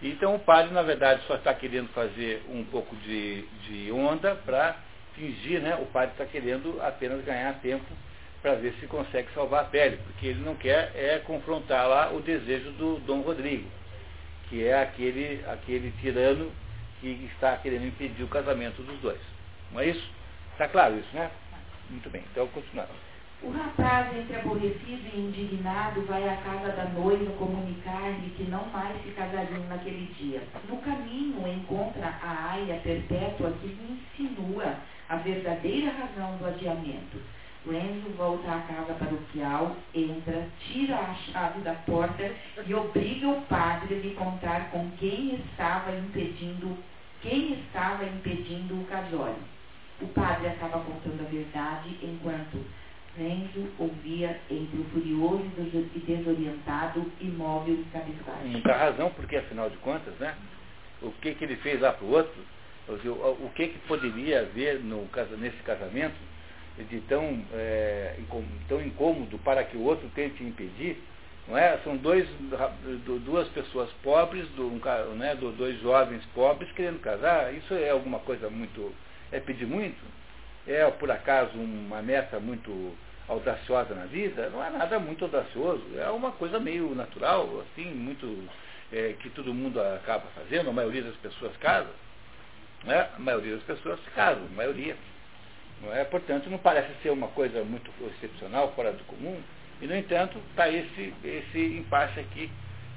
Então o padre, na verdade, só está querendo fazer um pouco de, de onda para fingir, né? O padre está querendo apenas ganhar tempo para ver se consegue salvar a pele, porque ele não quer é confrontar lá o desejo do Dom Rodrigo, que é aquele, aquele tirano que está querendo impedir o casamento dos dois. Não é isso? Está claro isso, né? Muito bem, então continuamos. O rapaz, entre aborrecido e indignado, vai à casa da noiva comunicar-lhe que não mais se casariam naquele dia. No caminho, encontra a aia perpétua que lhe insinua a verdadeira razão do adiamento. Renzo volta à casa paroquial, entra, tira a chave da porta e obriga o padre a lhe contar com quem estava impedindo, quem estava impedindo o casório. O padre acaba contando a verdade, enquanto Renzo ouvia entre o furioso e desorientado, imóvel e cabisbaixo. Muita razão, porque afinal de contas, né? O que, que ele fez lá para o outro, o que, que poderia haver no, nesse casamento de tão, é, tão incômodo para que o outro tente impedir, não é? São dois, duas pessoas pobres, do, né, dois jovens pobres querendo casar. Isso é alguma coisa muito é pedir muito? É, por acaso, uma meta muito audaciosa na vida? Não é nada muito audacioso. É uma coisa meio natural, assim, muito é, que todo mundo acaba fazendo, a maioria das pessoas casam. Né? A maioria das pessoas se casam, a maioria. Não é? Portanto, não parece ser uma coisa muito excepcional, fora do comum. E, no entanto, está esse, esse impasse aqui,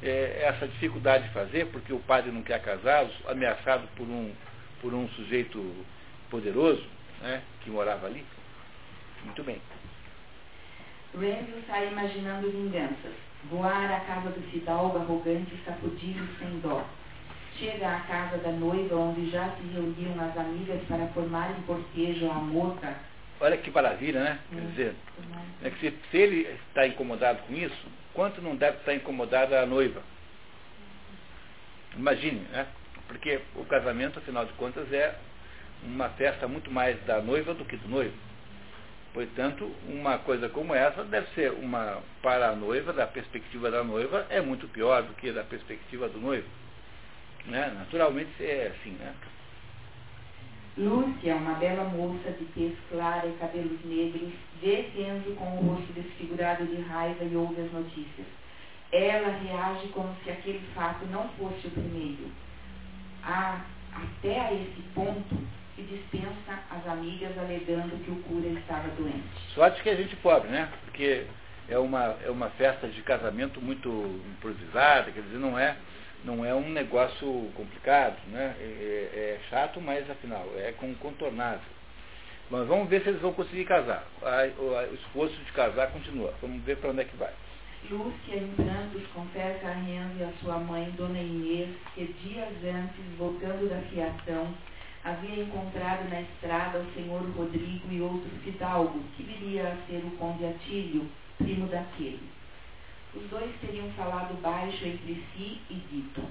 é, essa dificuldade de fazer, porque o padre não quer casar, ameaçado por um, por um sujeito poderoso né, que morava ali. Muito bem. Renville sai imaginando vinganças. Voar à casa do fidalgo arrogante sacudido sem dó. Chega à casa da noiva, onde já se reuniam as amigas para formarem cortejo à moça. Olha que maravilha, né? Quer hum, dizer, é que se, se ele está incomodado com isso, quanto não deve estar incomodada a noiva? Imagine, né? Porque o casamento, afinal de contas, é uma festa muito mais da noiva do que do noivo. Portanto, uma coisa como essa deve ser uma, para a noiva, da perspectiva da noiva, é muito pior do que da perspectiva do noivo. Né? Naturalmente é assim, né? Lúcia, uma bela moça de tez clara e cabelos negros, Enzo com o rosto desfigurado de raiva e ouve as notícias. Ela reage como se aquele fato não fosse o primeiro. Ah, até a esse ponto, e dispensa as amigas alegando que o cura estava doente. Sorte que a gente pobre, né? Porque é uma, é uma festa de casamento muito improvisada, quer dizer, não é, não é um negócio complicado, né? É, é, é chato, mas afinal, é contornável. Mas vamos ver se eles vão conseguir casar. O, o esforço de casar continua. Vamos ver para onde é que vai. Lúcia, em prantos, confessa a Renzo e a sua mãe, Dona Inês, que dias antes, voltando da fiação, havia encontrado na estrada o senhor Rodrigo e outro fidalgo, que viria a ser o conde Atílio, primo daquele. Os dois teriam falado baixo entre si e dito,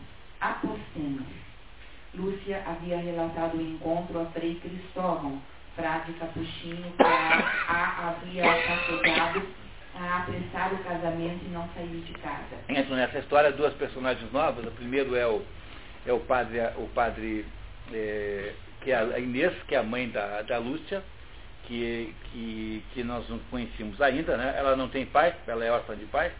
apostemos. Lúcia havia relatado o encontro a Frei Cristóvão, frade capuchinho, que a, havia aconselhado a apressar o casamento e não sair de casa. Entram nessa história duas personagens novas. O primeiro é o, é o padre, o padre é, que é a Inês, que é a mãe da, da Lúcia, que, que, que nós não conhecíamos ainda, né? ela não tem pai, ela é órfã de pai,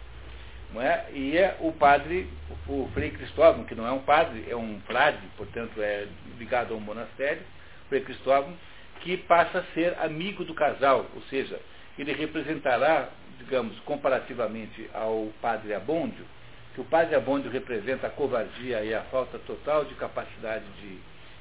não é? e é o padre, o, o Frei Cristóvão, que não é um padre, é um frade, portanto é ligado a um monastério, Frei Cristóvão, que passa a ser amigo do casal, ou seja, ele representará, digamos, comparativamente ao padre Abôndio, que o padre Abôndio representa a covardia e a falta total de capacidade de,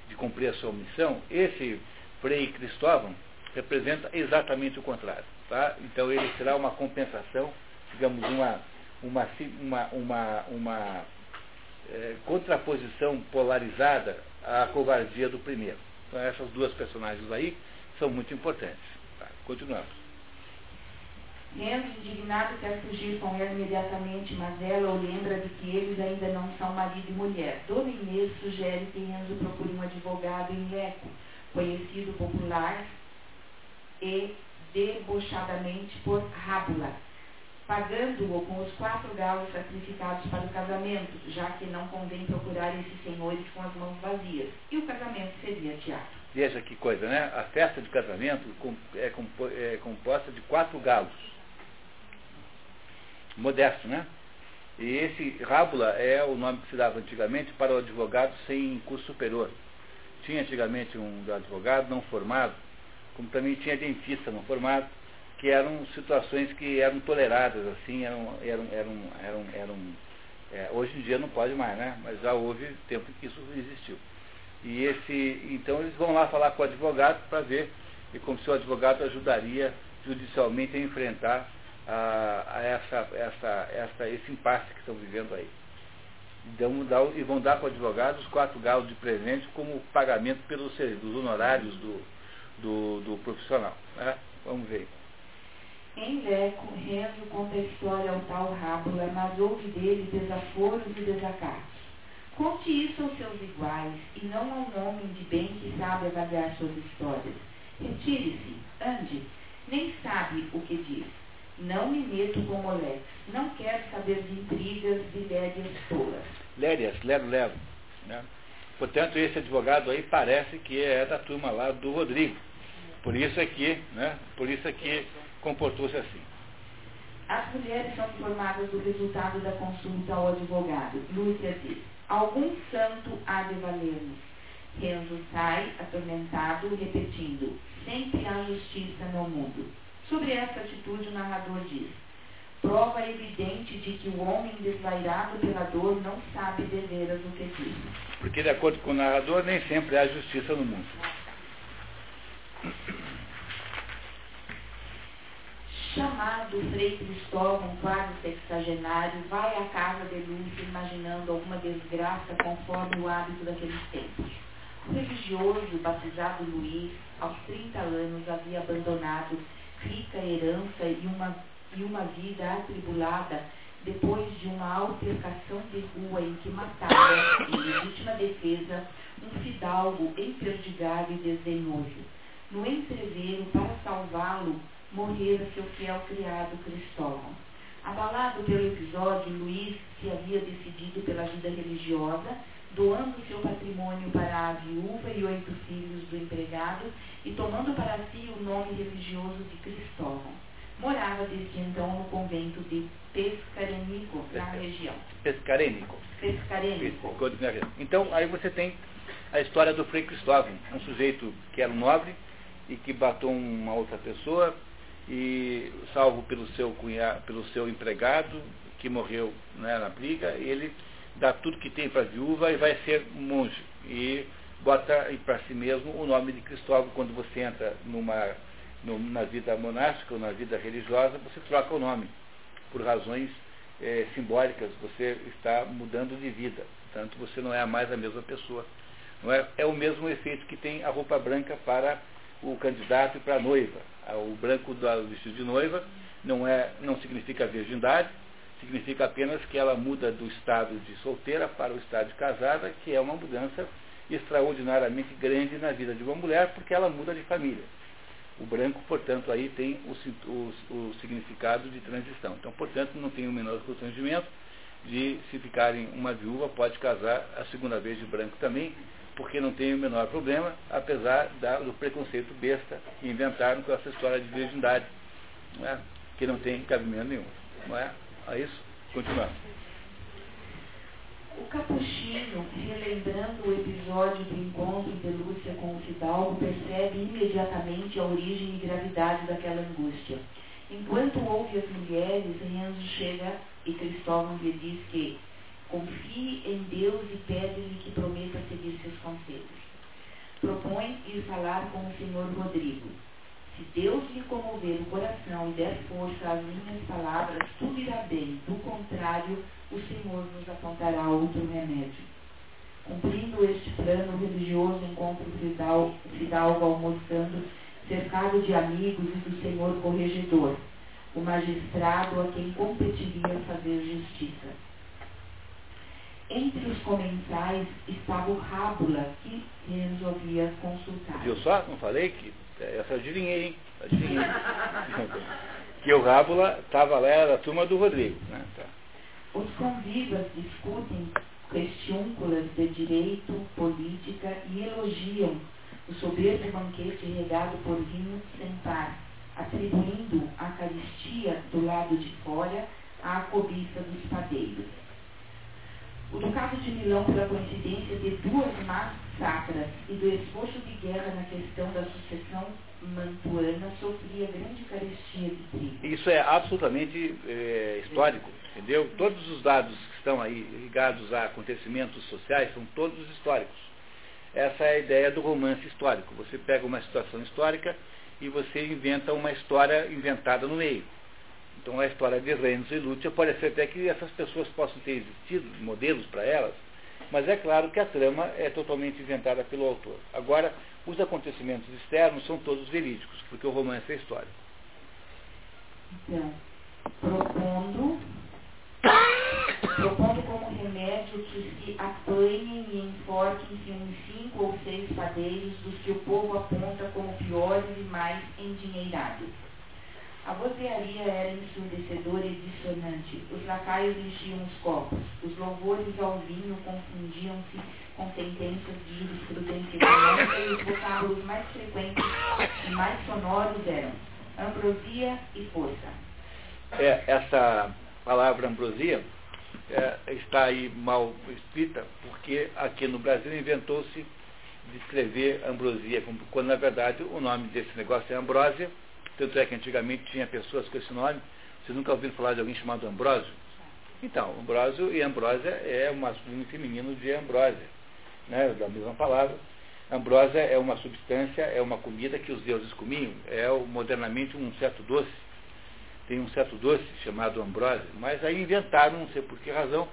de cumprir a sua missão, esse Frei Cristóvão representa exatamente o contrário. Tá? Então ele será uma compensação, digamos, uma, uma, uma, uma, uma é, contraposição polarizada à covardia do primeiro. Então essas duas personagens aí são muito importantes. Tá? Continuamos. Renzo, indignado, quer fugir com ela imediatamente, mas ela o lembra de que eles ainda não são marido e mulher. Dona Inês sugere que Renzo procure um advogado em Leco, conhecido popular e debochadamente por Rábula, pagando-o com os quatro galos sacrificados para o casamento, já que não convém procurar esses senhores com as mãos vazias. E o casamento seria teatro. Veja que coisa, né? A festa de casamento é, é composta de quatro galos modesto, né? E esse rábula é o nome que se dava antigamente para o advogado sem curso superior. Tinha antigamente um advogado não formado, como também tinha dentista não formado, que eram situações que eram toleradas, assim, eram, eram, eram, eram, eram é, hoje em dia não pode mais, né? Mas já houve tempo em que isso existiu. E esse, então eles vão lá falar com o advogado para ver e como se o advogado ajudaria judicialmente a enfrentar a, a essa, essa, essa, esse impasse que estão vivendo aí. Então, dá, e vão dar para o advogado os quatro galos de presente como pagamento pelos dos honorários do, do, do profissional. Né? Vamos ver. Em Leco, Renzo conta a história ao tal Rábula, mas ouve dele desaforos e desacatos. Conte isso aos seus iguais, e não a um homem de bem que sabe avaliar suas histórias. Retire-se, ande, nem sabe o que diz. Não me meto com moleques. Não quero saber de intrigas e lérias tolas. Lérias, lero, lero. Né? Portanto, esse advogado aí parece que é da turma lá do Rodrigo. Por isso é que, né, por isso é que comportou-se assim. As mulheres são informadas do resultado da consulta ao advogado. Lúcia diz, algum santo há de valer-nos. Renzo sai, atormentado, repetindo, sempre há justiça no mundo. Sobre essa atitude, o narrador diz: prova evidente de que o homem desvairado pela dor não sabe deveras o que diz. Porque, de acordo com o narrador, nem sempre há justiça no mundo. Chamado Frei Cristóvão, quase sexagenário, vai à casa de Lúcia imaginando alguma desgraça conforme o hábito daqueles tempos. O religioso, batizado Luiz, aos 30 anos, havia abandonado rica herança e uma, e uma vida atribulada depois de uma altercação de rua em que matara, em legítima defesa, um fidalgo emperdigado e desdenhoso. No entreveiro, para salvá-lo, morrera seu fiel criado Cristóvão. Abalado pelo episódio, Luiz se havia decidido pela vida religiosa, doando seu patrimônio para a viúva e oito filhos do empregado e tomando para si o nome religioso de Cristóvão. Morava desde então no convento de Pescarenico, na região. Pescarenico. Pescarenico. Então, aí você tem a história do Frei Cristóvão, um sujeito que era um nobre e que matou uma outra pessoa e salvo pelo seu cunhado, pelo seu empregado que morreu né, na briga, ele dá tudo que tem para a viúva e vai ser monge. E bota para si mesmo o nome de Cristóvão quando você entra numa, na vida monástica ou na vida religiosa, você troca o nome. Por razões é, simbólicas, você está mudando de vida. Portanto, você não é mais a mesma pessoa. Não é, é o mesmo efeito que tem a roupa branca para o candidato e para a noiva. O branco do vestido de noiva não, é, não significa virgindade, significa apenas que ela muda do estado de solteira para o estado de casada, que é uma mudança extraordinariamente grande na vida de uma mulher, porque ela muda de família. O branco, portanto, aí tem o, o, o significado de transição. Então, portanto, não tem o menor constrangimento de, se ficarem uma viúva, pode casar a segunda vez de branco também, porque não tem o menor problema, apesar da, do preconceito besta que inventaram com essa história de virgindade, não é? que não tem cabimento nenhum. Não é? É isso? Continuando. O capuchinho, relembrando o episódio do encontro de Lúcia com o Fidalgo, percebe imediatamente a origem e gravidade daquela angústia. Enquanto ouve as mulheres, Renzo chega e Cristóvão lhe diz que confie em Deus e pede-lhe que prometa seguir seus conselhos. Propõe ir falar com o senhor Rodrigo. Se Deus lhe comover o coração e der força às minhas palavras, tudo irá bem. Do contrário, o Senhor nos apontará outro remédio. Cumprindo este plano, o religioso encontra o fidalgo almoçando, cercado de amigos e do Senhor corregedor, o magistrado a quem competiria fazer justiça. Entre os comensais estava o Rábula, que resolvia consultar. Viu só? Não falei que essa eu adivinhei, hein? Adivinhei. que o Rábula estava lá, era a turma do Rodrigo. Né? Tá. Os convivas discutem questiúnculas de direito, política e elogiam o soberbo banquete regado por vinho sem par, atribuindo a caristia do lado de fora à cobiça dos padeiros. O Ducado de Milão, pela coincidência de duas massacras e do esforço de guerra na questão da sucessão mantuana, sofria grande carestia de trigo. Isso é absolutamente é, histórico, entendeu? Todos os dados que estão aí ligados a acontecimentos sociais são todos históricos. Essa é a ideia do romance histórico. Você pega uma situação histórica e você inventa uma história inventada no meio. Então a história de Renzo e Lúcia pode ser até que essas pessoas possam ter existido, modelos para elas, mas é claro que a trama é totalmente inventada pelo autor. Agora, os acontecimentos externos são todos verídicos, porque o romance é histórico. Então, propondo, propondo como remédio que se apanhem e enforquem-se uns cinco ou seis padeiros dos que o povo aponta como piores e mais endinheirados a vozearia era ensurdecedora e dissonante. Os lacaios enchiam os copos. Os louvores ao vinho confundiam-se com sentenças de jurisprudência e os vocábulos mais frequentes e mais sonoros eram ambrosia e força. É, essa palavra ambrosia é, está aí mal escrita, porque aqui no Brasil inventou-se de escrever ambrosia, quando na verdade o nome desse negócio é ambrósia, tanto é que antigamente tinha pessoas com esse nome. Vocês nunca ouviram falar de alguém chamado Ambrósio? Então, Ambrósio e Ambrósia é o masculino feminino de Ambrósia, né, da mesma palavra. Ambrósia é uma substância, é uma comida que os deuses comiam, é modernamente um certo doce. Tem um certo doce chamado ambrósia, mas aí inventaram, não sei por que razão,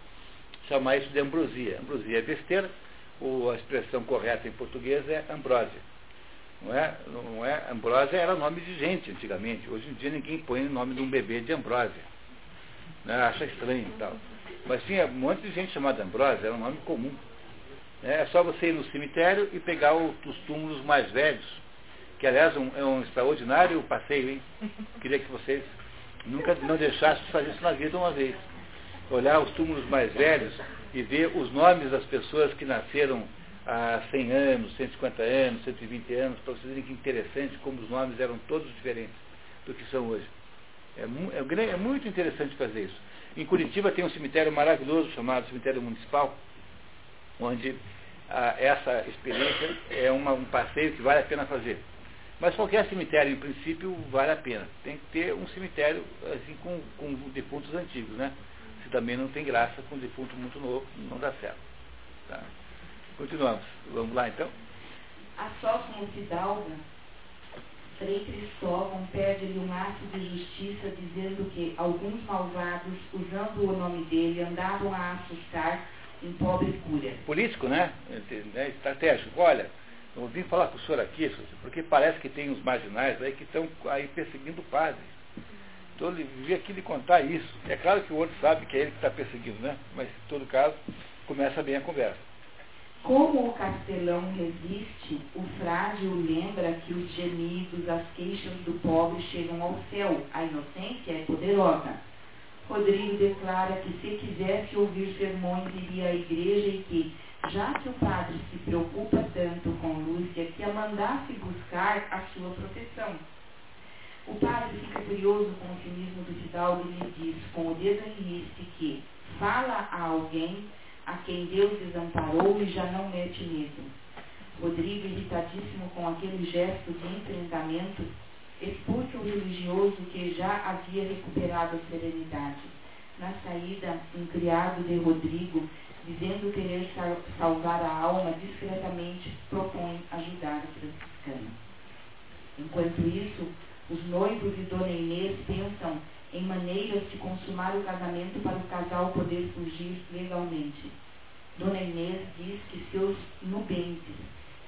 chamar isso de ambrosia. Ambrosia é besteira, ou a expressão correta em português é ambrósia. Não é, não é? Ambrósia era nome de gente antigamente. Hoje em dia ninguém põe o nome de um bebê de Ambrósia. Né? Acha estranho e tal. Mas tinha um monte de gente chamada Ambrósia, era um nome comum. É só você ir no cemitério e pegar o, os túmulos mais velhos, que aliás um, é um extraordinário passeio, hein? Queria que vocês nunca não deixassem de fazer isso na vida uma vez. Olhar os túmulos mais velhos e ver os nomes das pessoas que nasceram há 100 anos, 150 anos, 120 anos, para vocês verem que interessante como os nomes eram todos diferentes do que são hoje. É, é, é, muito interessante fazer isso. Em Curitiba tem um cemitério maravilhoso chamado Cemitério Municipal, onde ah, essa experiência é uma, um passeio que vale a pena fazer. Mas qualquer cemitério, em princípio, vale a pena. Tem que ter um cemitério assim, com, com defuntos antigos, né? Se também não tem graça com defunto muito novo, não dá certo. Tá? Continuamos. Vamos lá então? A sócio fidalga, Frei Cristóvão pede-lhe um ato de justiça dizendo que alguns malvados, usando o nome dele, andavam a assustar um pobre cura. Político, né? É estratégico. Olha, eu vim falar com o senhor aqui, porque parece que tem uns marginais aí que estão aí perseguindo o padre. Então ele vim aqui lhe contar isso. É claro que o outro sabe que é ele que está perseguindo, né? Mas em todo caso, começa bem a conversa. Como o castelão resiste, o frágil lembra que os gemidos, as queixas do pobre chegam ao céu. A inocência é poderosa. Rodrigo declara que se quisesse ouvir sermões iria à igreja e que, já que o padre se preocupa tanto com Lúcia, que a mandasse buscar a sua proteção. O padre fica curioso com o cinismo do fidalgo e lhe diz, com o dedo em que fala a alguém a quem Deus desamparou e já não mete medo. Rodrigo, irritadíssimo com aquele gesto de enfrentamento, expulsa o religioso que já havia recuperado a serenidade. Na saída, um criado de Rodrigo, dizendo querer salvar a alma, discretamente propõe ajudar o franciscano. Enquanto isso, os noivos e Dona Inês pensam em maneiras de consumar o casamento para o casal poder fugir legalmente. Dona Inês diz que seus nubentes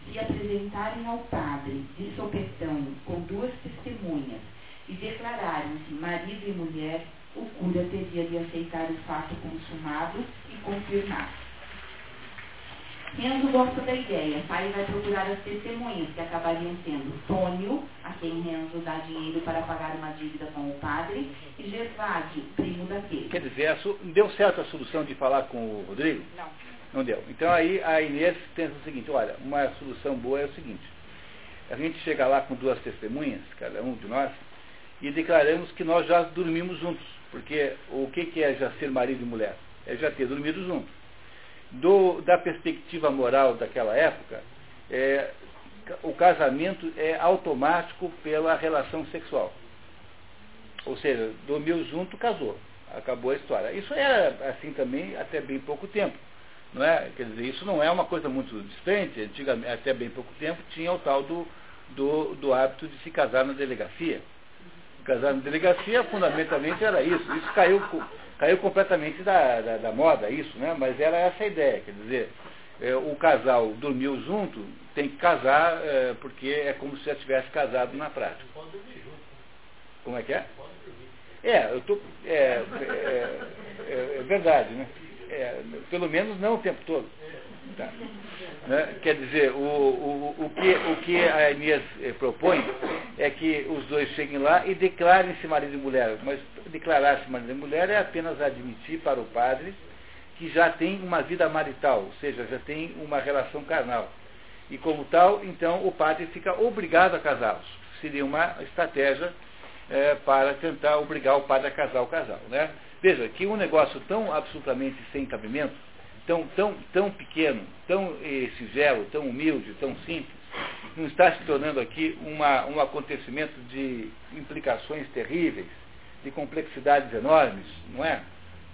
se apresentarem ao padre de sopetão com duas testemunhas e declararem-se marido e mulher, o cura teria de aceitar o fato consumado e confirmar. Renzo gosta da ideia. Pai vai procurar as testemunhas, que acabariam sendo Tônio, a quem Renzo dá dinheiro para pagar uma dívida com o padre, e Gervásio, primo daquele. Quer dizer, deu certo a solução de falar com o Rodrigo? Não. Não deu. Então aí a Inês pensa o seguinte, olha, uma solução boa é o seguinte, a gente chega lá com duas testemunhas, cada um de nós, e declaramos que nós já dormimos juntos. Porque o que, que é já ser marido e mulher? É já ter dormido juntos do, da perspectiva moral daquela época, é, o casamento é automático pela relação sexual. Ou seja, dormiu junto, casou. Acabou a história. Isso era assim também até bem pouco tempo. Não é? Quer dizer, isso não é uma coisa muito distante. Até bem pouco tempo, tinha o tal do, do, do hábito de se casar na delegacia. Casar na delegacia, fundamentalmente, era isso. Isso caiu caiu completamente da, da, da, moda isso, né? Mas era essa a ideia, quer dizer, é, o casal dormiu junto, tem que casar é, porque é como se já tivesse casado na prática. Como é que é? É, eu tô, é, é, é, é verdade, né? É, pelo menos não o tempo todo. Tá. Né? Quer dizer, o, o, o, que, o que a Inês eh, propõe é que os dois cheguem lá e declarem-se marido e mulher. Mas declarar-se marido e mulher é apenas admitir para o padre que já tem uma vida marital, ou seja, já tem uma relação carnal. E como tal, então o padre fica obrigado a casá-los. Seria uma estratégia é, para tentar obrigar o padre a casar o casal. Né? Veja que um negócio tão absolutamente sem cabimento tão, tão, tão pequeno, tão eh, singelo, tão humilde, tão simples, não está se tornando aqui uma, um acontecimento de implicações terríveis, de complexidades enormes, não é?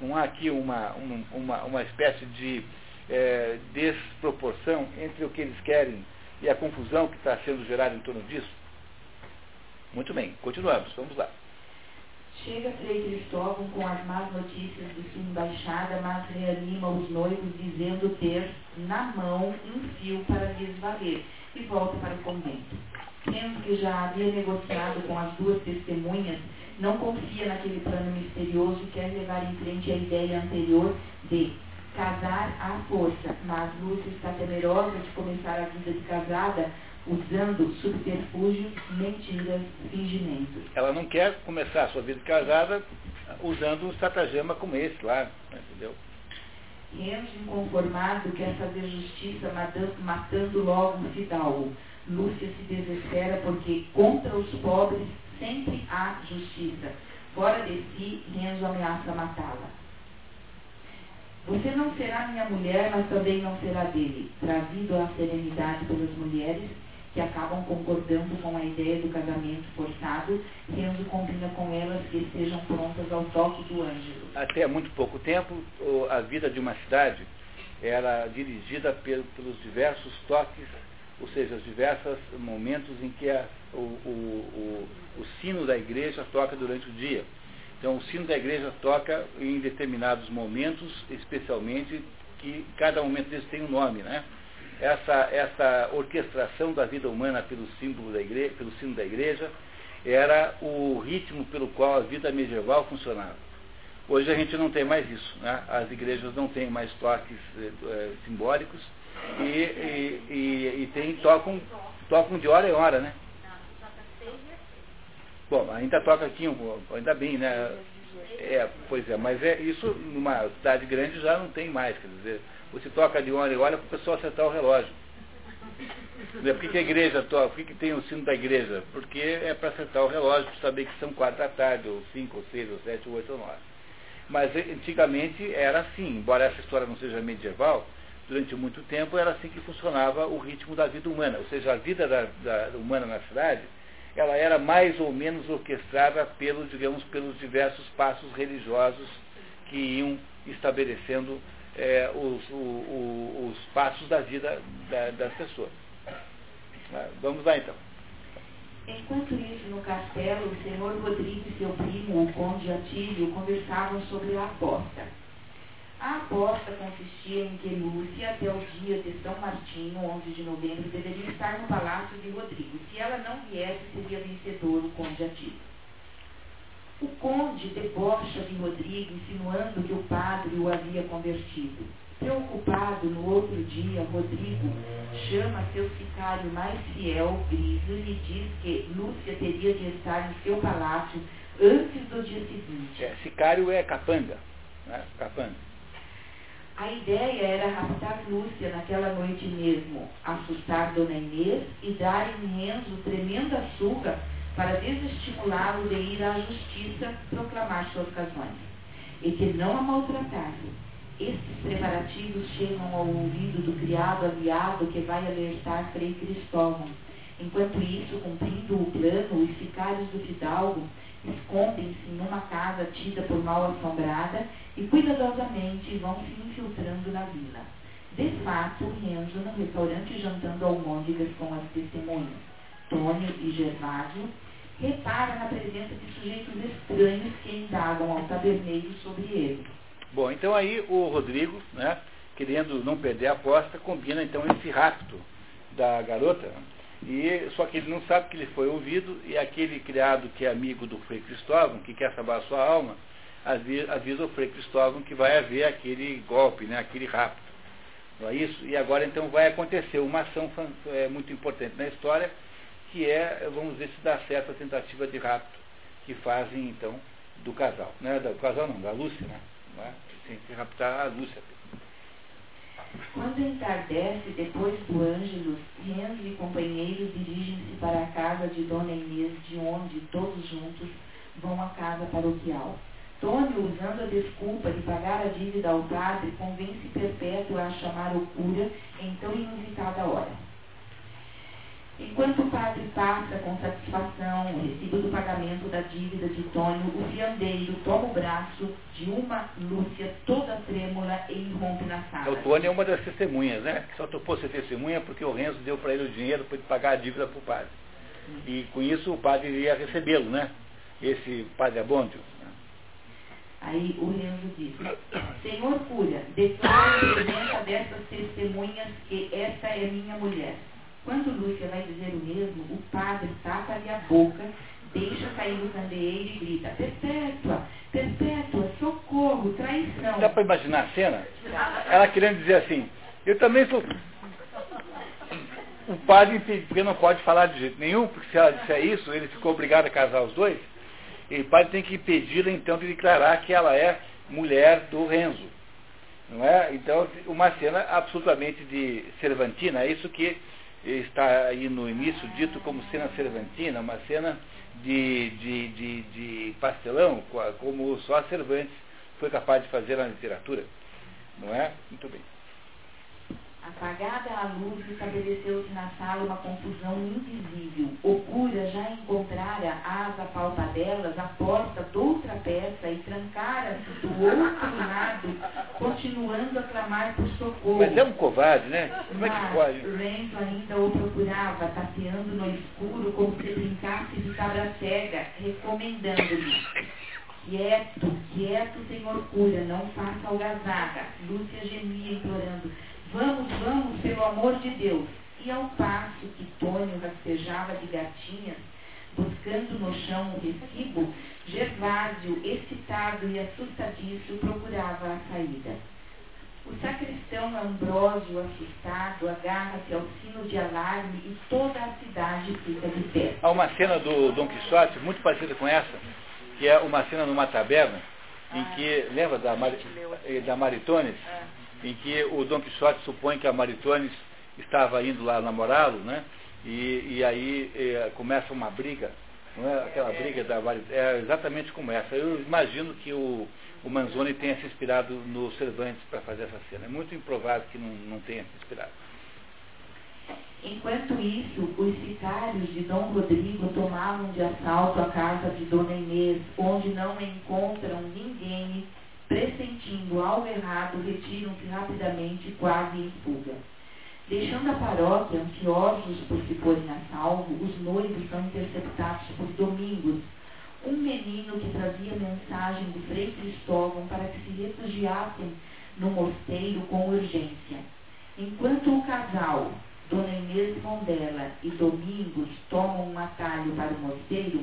Não há aqui uma, uma, uma espécie de é, desproporção entre o que eles querem e a confusão que está sendo gerada em torno disso? Muito bem, continuamos, vamos lá. Chega Frei Cristóvão com as más notícias de sua embaixada, mas reanima os noivos dizendo ter na mão um fio para lhes valer e volta para o convento. Tendo que já havia negociado com as duas testemunhas, não confia naquele plano misterioso e quer levar em frente a ideia anterior de casar à força, mas Lúcia está temerosa de começar a vida de casada usando subterfúgios, mentiras, fingimentos. Ela não quer começar a sua vida casada usando um estratagema como esse lá, entendeu? Renzo, inconformado, quer fazer justiça matando logo um fidalgo. Lúcia se desespera porque contra os pobres sempre há justiça. Fora de si, Renzo ameaça matá-la. Você não será minha mulher, mas também não será dele. Trazido à serenidade pelas mulheres, que acabam concordando com a ideia do casamento forçado, Renzo combina com elas que estejam prontas ao toque do ângelo. Até muito pouco tempo, a vida de uma cidade era dirigida pelos diversos toques, ou seja, os diversos momentos em que a, o, o, o, o sino da igreja toca durante o dia. Então, o sino da igreja toca em determinados momentos, especialmente, que cada momento deles tem um nome, né? Essa, essa orquestração da vida humana pelo símbolo da igreja, pelo sino da igreja, era o ritmo pelo qual a vida medieval funcionava. Hoje a gente não tem mais isso, né? as igrejas não têm mais toques é, simbólicos e, e, e, e tem, tocam, tocam de hora em hora, né? Bom, ainda toca aqui, ainda bem, né? É, pois é, mas é, isso numa cidade grande já não tem mais, quer dizer, você toca de hora em hora para o pessoal acertar o relógio. Por que, que a igreja toca? Por que, que tem o sino da igreja? Porque é para acertar o relógio, para saber que são quatro da tarde, ou cinco, ou seis, ou sete, ou oito, ou nove. Mas eh, antigamente era assim, embora essa história não seja medieval, durante muito tempo era assim que funcionava o ritmo da vida humana. Ou seja, a vida da, da humana na cidade ela era mais ou menos orquestrada digamos, pelos diversos passos religiosos que iam estabelecendo é, os, o, o, os passos da vida da, das pessoas. Vamos lá então. Enquanto isso, no castelo, o senhor Rodrigo e seu primo, o conde Atílio, conversavam sobre a aposta. A aposta consistia em que Lúcia, até o dia de São Martinho, 11 de novembro, deveria estar no palácio de Rodrigo. Se ela não viesse, seria vencedor o conde Atílio. O conde debocha de Rodrigo, insinuando que o padre o havia convertido. Preocupado, no outro dia, Rodrigo chama seu sicário mais fiel, Grisio, e lhe diz que Lúcia teria de estar em seu palácio antes do dia seguinte. É, sicário é capanga. Né? Capanga. A ideia era raptar Lúcia naquela noite mesmo, assustar Dona Inês e dar em Renzo tremenda surra para desestimulá-lo de ir à justiça proclamar suas razões, e que não a maltratasse estes preparativos chegam ao ouvido do criado aliado que vai alertar Frei Cristóvão. Enquanto isso, cumprindo o plano, os sicários do fidalgo escondem-se numa casa tida por mal assombrada e cuidadosamente vão se infiltrando na vila. De fato, Renzo, no restaurante jantando almôndegas com as testemunhas, Tônio e Gervásio, repara na presença de sujeitos estranhos que indagam ao taberneiro sobre ele. Bom, então aí o Rodrigo, né, querendo não perder a aposta, combina então esse rapto da garota, e só que ele não sabe que ele foi ouvido, e aquele criado que é amigo do Frei Cristóvão, que quer salvar a sua alma, avisa o Frei Cristóvão que vai haver aquele golpe, né, aquele rapto. Não é isso? E agora então vai acontecer uma ação é, muito importante na história, que é, vamos ver se dá certo a tentativa de rapto que fazem então do casal. Né, do casal não, da Lúcia, né? Né? Tem que raptar a Lúcia. Quando entardece, depois do Ângelus, Renzo e companheiros dirigem-se para a casa de Dona Inês, de onde, todos juntos, vão à casa paroquial. Tônio, usando a desculpa de pagar a dívida ao padre, convence Perpétua a chamar o cura em tão inusitada hora. Enquanto o padre passa com satisfação o recibo do pagamento da dívida de Tônio, o fiandeiro toma o braço de uma Lúcia toda trêmula e irrompe na sala. O Tônio é uma das testemunhas, né? Só topou ser testemunha porque o Renzo deu para ele o dinheiro para pagar a dívida para o padre. E com isso o padre iria recebê-lo, né? Esse padre Abôndio. Aí o Renzo diz, Senhor cura, declaro presença dessas testemunhas que esta é minha mulher. Quando Lúcia vai dizer o mesmo, o padre tapa-lhe a boca, deixa cair o candeeiro e grita, Perpétua, Perpétua, socorro, traição. Dá para imaginar a cena? Ela querendo dizer assim, eu também sou... O padre, porque não pode falar de jeito nenhum, porque se ela disser isso, ele ficou obrigado a casar os dois, e o padre tem que impedi-la então de declarar que ela é mulher do Renzo. Não é? Então, uma cena absolutamente de Cervantina, é isso que está aí no início dito como cena cervantina, uma cena de, de, de, de pastelão, como só Cervantes foi capaz de fazer na literatura. Não é? Muito bem. Apagada a luz, estabeleceu-se na sala uma confusão invisível. O cura já encontrara às apalpadelas a porta de outra peça e trancara-se do outro lado, continuando a clamar por socorro. Mas é um covarde, né? Como é que pode? Renzo ainda o procurava, tateando no escuro como se brincasse de cabra cega, recomendando-lhe. Quieto, quieto, senhor cura, não faça algazarra. Lúcia gemia, implorando. Vamos, vamos, pelo amor de Deus. E ao passo que Tônio rastejava de gatinhas, buscando no chão um recibo, Gervásio, excitado e assustadiço, procurava a saída. O sacristão Ambrósio, assustado, agarra-se ao sino de alarme e toda a cidade fica de pé. Há uma cena do Dom Quixote muito parecida com essa, que é uma cena numa taberna, em ah, que, lembra da, Mar, da Maritones? Em que o Dom Quixote supõe que a Maritones estava indo lá namorá-lo, né? E, e aí é, começa uma briga, não é? Aquela briga da Maritones, é exatamente como essa. Eu imagino que o, o Manzoni tenha se inspirado no Cervantes para fazer essa cena. É muito improvável que não, não tenha se inspirado. Enquanto isso, os sicários de Dom Rodrigo tomavam de assalto a casa de Dona Inês, onde não encontram ninguém, pressentindo algo errado, retiram-se rapidamente, quase em fuga. Deixando a paróquia, ansiosos por se porem a salvo, os noivos são interceptados por Domingos, um menino que trazia mensagem do Frei Cristóvão para que se refugiassem no mosteiro com urgência. Enquanto o casal, Dona Inês Mondela e Domingos, tomam um atalho para o mosteiro,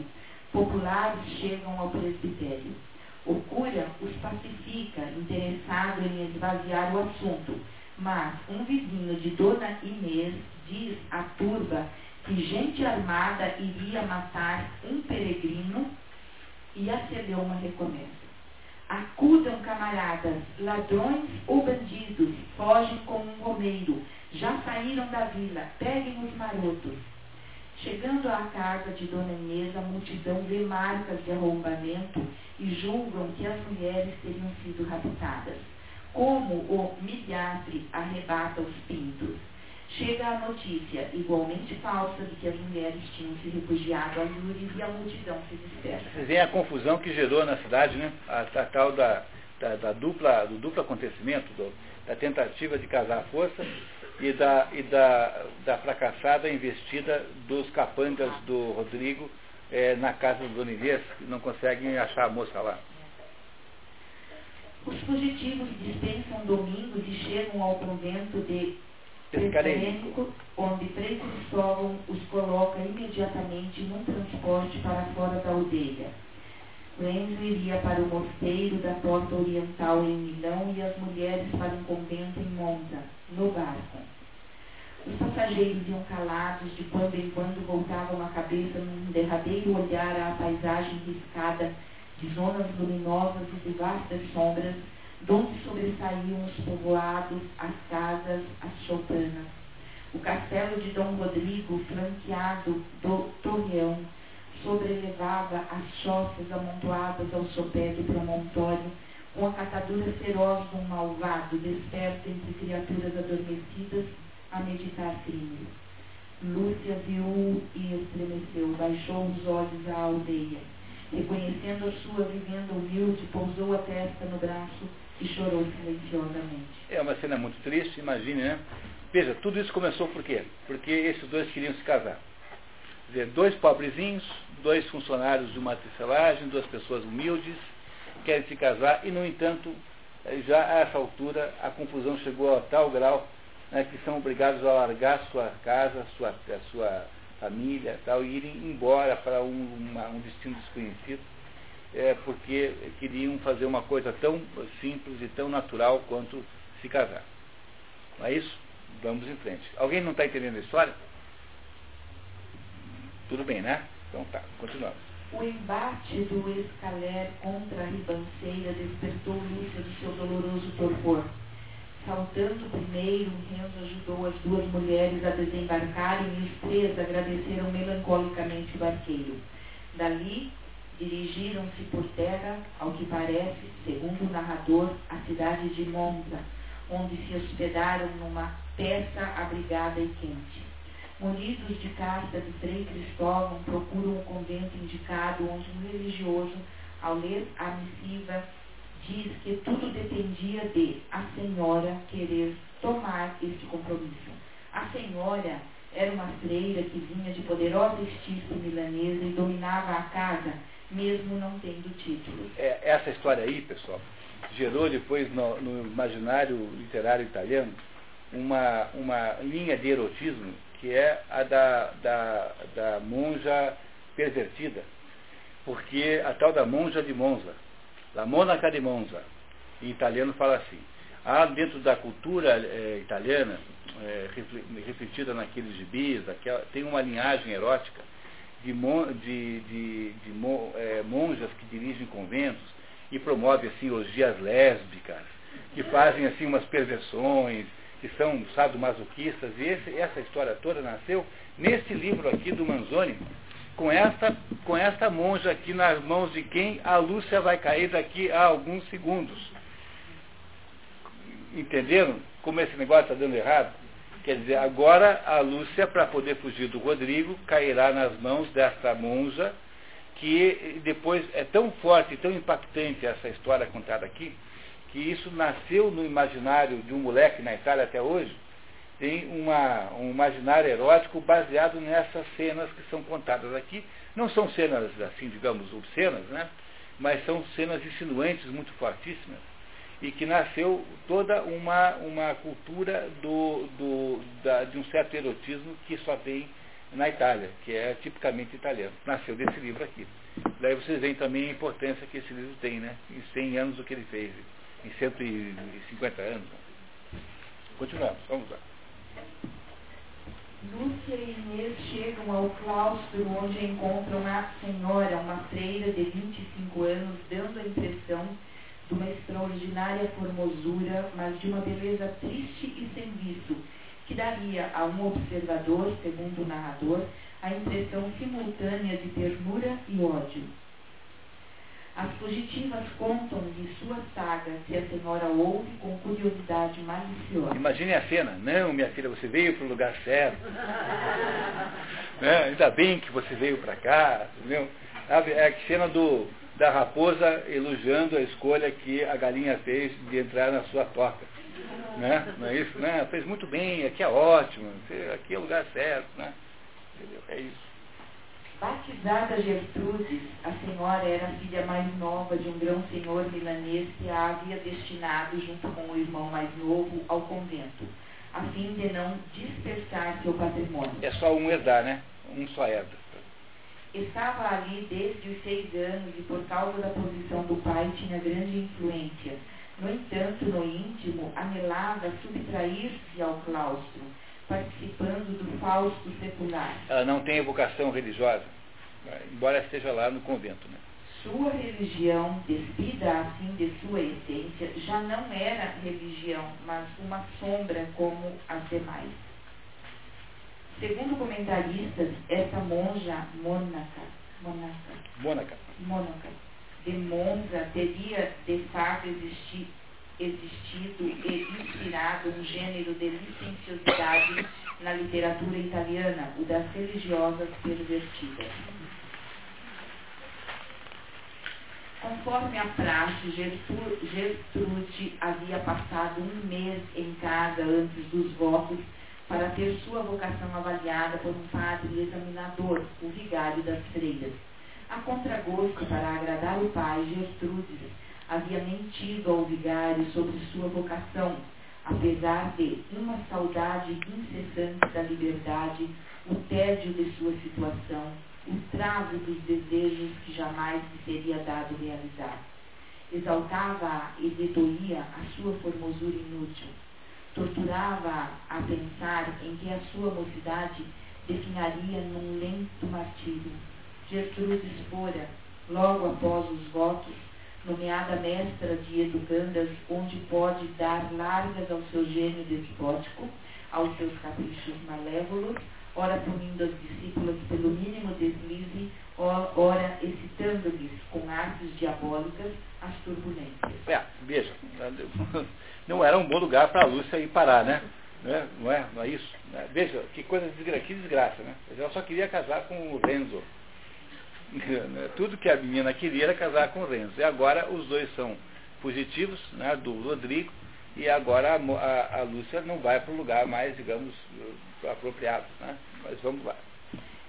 populares chegam ao presbitério. O cura os pacifica, interessado em esvaziar o assunto, mas um vizinho de Dona Inês diz à turba que gente armada iria matar um peregrino e acendeu uma recompensa. Acusam camaradas, ladrões ou bandidos, fogem como um romeiro, já saíram da vila, peguem os marotos. Chegando à casa de Dona Inês, a multidão vê marcas de arrombamento e julgam que as mulheres teriam sido raptadas. Como o milhastre arrebata os pintos. Chega a notícia, igualmente falsa, de que as mulheres tinham se refugiado a Lures e a multidão se dispersa. Vocês veem a confusão que gerou na cidade, né? A, a tal da, da, da, dupla, do duplo acontecimento, do, da tentativa de casar a força e da, e da, da fracassada investida dos capangas do Rodrigo é, na casa do Dona Inês, que não conseguem achar a moça lá. Os fugitivos dispensam domingos e chegam ao convento de Pescarênico, onde Frei Cristóvão os coloca imediatamente num transporte para fora da aldeia. Lorenzo iria para o mosteiro da porta oriental em Milão e as mulheres para um convento em Monza, no barco. Os passageiros iam calados, de quando em quando voltavam a cabeça num derradeiro olhar à paisagem riscada de zonas luminosas e de vastas sombras, donde sobressaíam os povoados, as casas, as choupanas. O castelo de Dom Rodrigo, flanqueado do torreão, sobrelevava as choças amontoadas ao sopé do promontório, com a catadura feroz de um malvado, desperto entre criaturas adormecidas a meditar crimes. Lúcia viu e estremeceu, baixou os olhos à aldeia. Reconhecendo a sua vivenda humilde, pousou a testa no braço e chorou silenciosamente. É uma cena muito triste, imagine, né? Veja, tudo isso começou por quê? Porque esses dois queriam se casar. Dizer, dois pobrezinhos, dois funcionários de uma tecelagem, duas pessoas humildes, querem se casar e, no entanto, já a essa altura a confusão chegou a tal grau né, que são obrigados a largar sua casa, sua, a sua família tal, e irem embora para um, uma, um destino desconhecido, é, porque queriam fazer uma coisa tão simples e tão natural quanto se casar. Não é isso? Vamos em frente. Alguém não está entendendo a história? Tudo bem, né? Então tá, continuamos. O embate do escaler contra a ribanceira despertou Lúcia do seu doloroso torpor. Saltando primeiro, Renzo ajudou as duas mulheres a desembarcarem e os três agradeceram melancolicamente o barqueiro. Dali, dirigiram-se por terra, ao que parece, segundo o narrador, a cidade de Monza, onde se hospedaram numa peça abrigada e quente. Munidos de carta de Frei Cristóvão, procuram o convento indicado, onde um religioso, ao ler a missiva, diz que tudo dependia de a senhora querer tomar este compromisso. A senhora era uma freira que vinha de poderosa estirpe milanesa e dominava a casa, mesmo não tendo título. É, essa história aí, pessoal, gerou depois no, no imaginário literário italiano uma, uma linha de erotismo que é a da, da, da monja pervertida, porque a tal da monja de Monza, La Monaca di Monza. Em italiano fala assim. Há dentro da cultura é, italiana, é, refletida naqueles gibis, tem uma linhagem erótica de, mon, de, de, de mon, é, monjas que dirigem conventos e promovem assim orgias lésbicas, que fazem assim umas perversões, que são sadomasoquistas, e esse, essa história toda nasceu nesse livro aqui do Manzoni, com esta, com esta monja aqui nas mãos de quem a Lúcia vai cair daqui a alguns segundos. Entenderam como esse negócio está dando errado? Quer dizer, agora a Lúcia, para poder fugir do Rodrigo, cairá nas mãos desta monja, que depois é tão forte, tão impactante essa história contada aqui, que isso nasceu no imaginário de um moleque na Itália até hoje, tem uma, um imaginário erótico baseado nessas cenas que são contadas aqui. Não são cenas, assim, digamos, obscenas, né? mas são cenas insinuantes muito fortíssimas e que nasceu toda uma, uma cultura do, do, da, de um certo erotismo que só tem na Itália, que é tipicamente italiano. Nasceu desse livro aqui. Daí vocês veem também a importância que esse livro tem, né? Em 100 anos o que ele fez, em 150 anos. Continuamos, vamos lá. Lúcia e Inês chegam ao claustro onde encontram a senhora, uma freira de 25 anos, dando a impressão de uma extraordinária formosura, mas de uma beleza triste e sem viço, que daria a um observador, segundo o narrador, a impressão simultânea de ternura e ódio. As fugitivas contam de sua saga que a senhora ouve com curiosidade maliciosa. Imagine a cena. Não, minha filha, você veio para o lugar certo. né? Ainda bem que você veio para cá. Entendeu? É a cena do, da raposa elogiando a escolha que a galinha fez de entrar na sua toca. Né? Não é isso? Né? Fez muito bem, aqui é ótimo, aqui é o lugar certo. Né? É isso. Batizada Gertrudes, a senhora era a filha mais nova de um grão-senhor milanês que a havia destinado, junto com o irmão mais novo, ao convento, a fim de não dispersar seu patrimônio. É só um herdar, né? Um só herda. Estava ali desde os seis anos e, por causa da posição do pai, tinha grande influência. No entanto, no íntimo, anelava subtrair-se ao claustro, participando do fausto secular. Ela não tem vocação religiosa, embora esteja lá no convento. Né? Sua religião, despida assim de sua essência, já não era religião, mas uma sombra como as demais. Segundo comentaristas, essa monja mônaca, mônaca, mônaca, de Monza teria de fato existi, existido e inspirado um gênero de licenciosidade na literatura italiana, o das religiosas pervertidas. Conforme a praxe, Gertrude havia passado um mês em casa antes dos votos para ter sua vocação avaliada por um padre examinador, o vigário das freiras. A contragosto, para agradar o pai, Gertrudes havia mentido ao vigário sobre sua vocação, apesar de uma saudade incessante da liberdade, o tédio de sua situação, o trago dos desejos que jamais lhe seria dado realizar. Exaltava-a e dedoía a sua formosura inútil torturava a pensar em que a sua mocidade definaria num lento martírio. Gertrudes fora, logo após os votos, nomeada mestra de educandas, onde pode dar largas ao seu gênio despótico, aos seus caprichos malévolos, ora punindo as discípulas pelo mínimo deslize, ora excitando-lhes com artes diabólicas as turbulências. É, veja, não era um bom lugar para a Lúcia ir parar, né? Não é, não é, não é isso? Veja, que coisa desgra que desgraça, né? Ela só queria casar com o Renzo. Tudo que a menina queria era casar com o Renzo. E agora os dois são fugitivos né, do Rodrigo e agora a, a, a Lúcia não vai para o lugar mais, digamos, apropriado. Né? Mas vamos lá.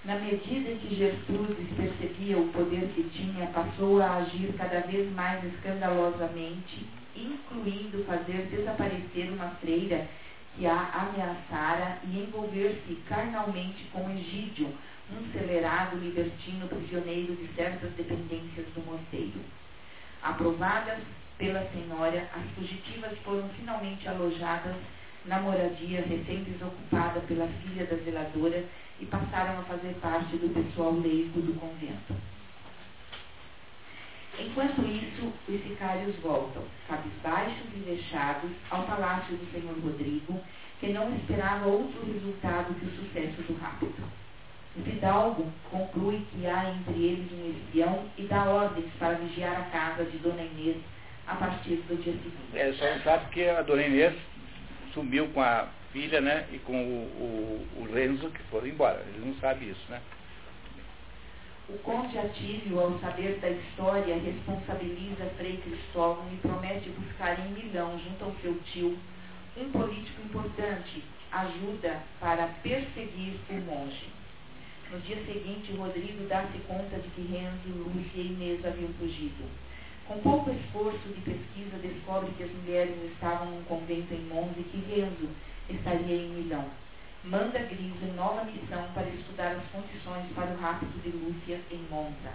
Na medida que Gertrudes percebia o poder que tinha, passou a agir cada vez mais escandalosamente, incluindo fazer desaparecer uma freira que a ameaçara e envolver-se carnalmente com Egídio, um celerado libertino prisioneiro de certas dependências do mosteiro. Aprovadas pela senhora, as fugitivas foram finalmente alojadas na moradia recém-desocupada pela filha da zeladora e passaram a fazer parte do pessoal leigo do convento. Enquanto isso, os sicários voltam, cabisbaixos e vexados, ao palácio do senhor Rodrigo, que não esperava outro resultado que o sucesso do rápido. O fidalgo conclui que há entre eles um espião e dá ordens para vigiar a casa de Dona Inês a partir do dia seguinte. É, só não sabe que a Dona Inês sumiu com a filha, né? E com o, o, o Renzo, que foram embora. Ele não sabe isso, né? O conde Atílio, ao saber da história, responsabiliza Frei Cristóvão e promete buscar em Milão, junto ao seu tio, um político importante, ajuda para perseguir o monge. No dia seguinte, Rodrigo dá-se conta de que Renzo, Lúcia e Inês haviam fugido. Com pouco esforço de pesquisa, descobre que as mulheres estavam num convento em Monza e que Renzo estaria em Milão manda Grise nova missão para estudar as condições para o rapto de Lúcia em Monza.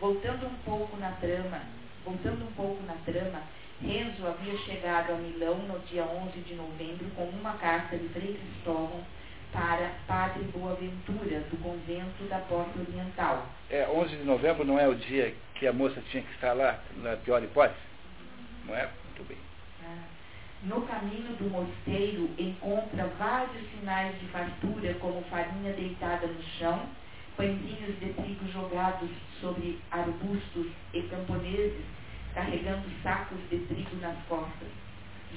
Voltando um pouco na trama, voltando um pouco na trama, Renzo havia chegado a Milão no dia 11 de novembro com uma carta de Frei Cristóvão para Padre Boaventura, do convento da Porta Oriental. É, 11 de novembro não é o dia que a moça tinha que estar lá, na pior hipótese? Não é? Muito bem. No caminho do mosteiro encontra vários sinais de fartura, como farinha deitada no chão, pãezinhos de trigo jogados sobre arbustos e camponeses carregando sacos de trigo nas costas.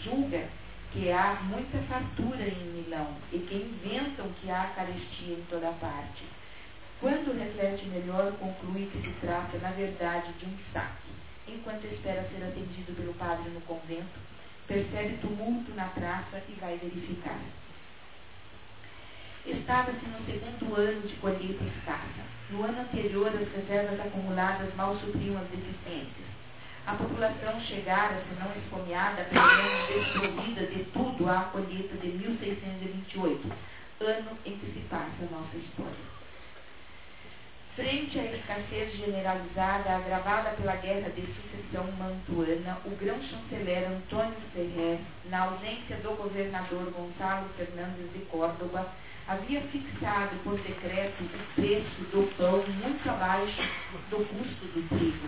Julga que há muita fartura em Milão e que inventam que há carestia em toda parte. Quando reflete melhor, conclui que se trata, na verdade, de um saque. Enquanto espera ser atendido pelo padre no convento, percebe tumulto na praça e vai verificar. Estava-se no segundo ano de colheita escassa. No ano anterior, as reservas acumuladas mal supriam as deficiências. A população chegara, se não esfomeada, pelo menos de tudo à colheita de 1628, ano em que se passa a nossa história. Frente à escassez generalizada agravada pela guerra de sucessão mantuana, o grão-chanceler Antônio Ferrer, na ausência do governador Gonçalo Fernandes de Córdoba, havia fixado por decreto o preço do pão muito abaixo do custo do trigo.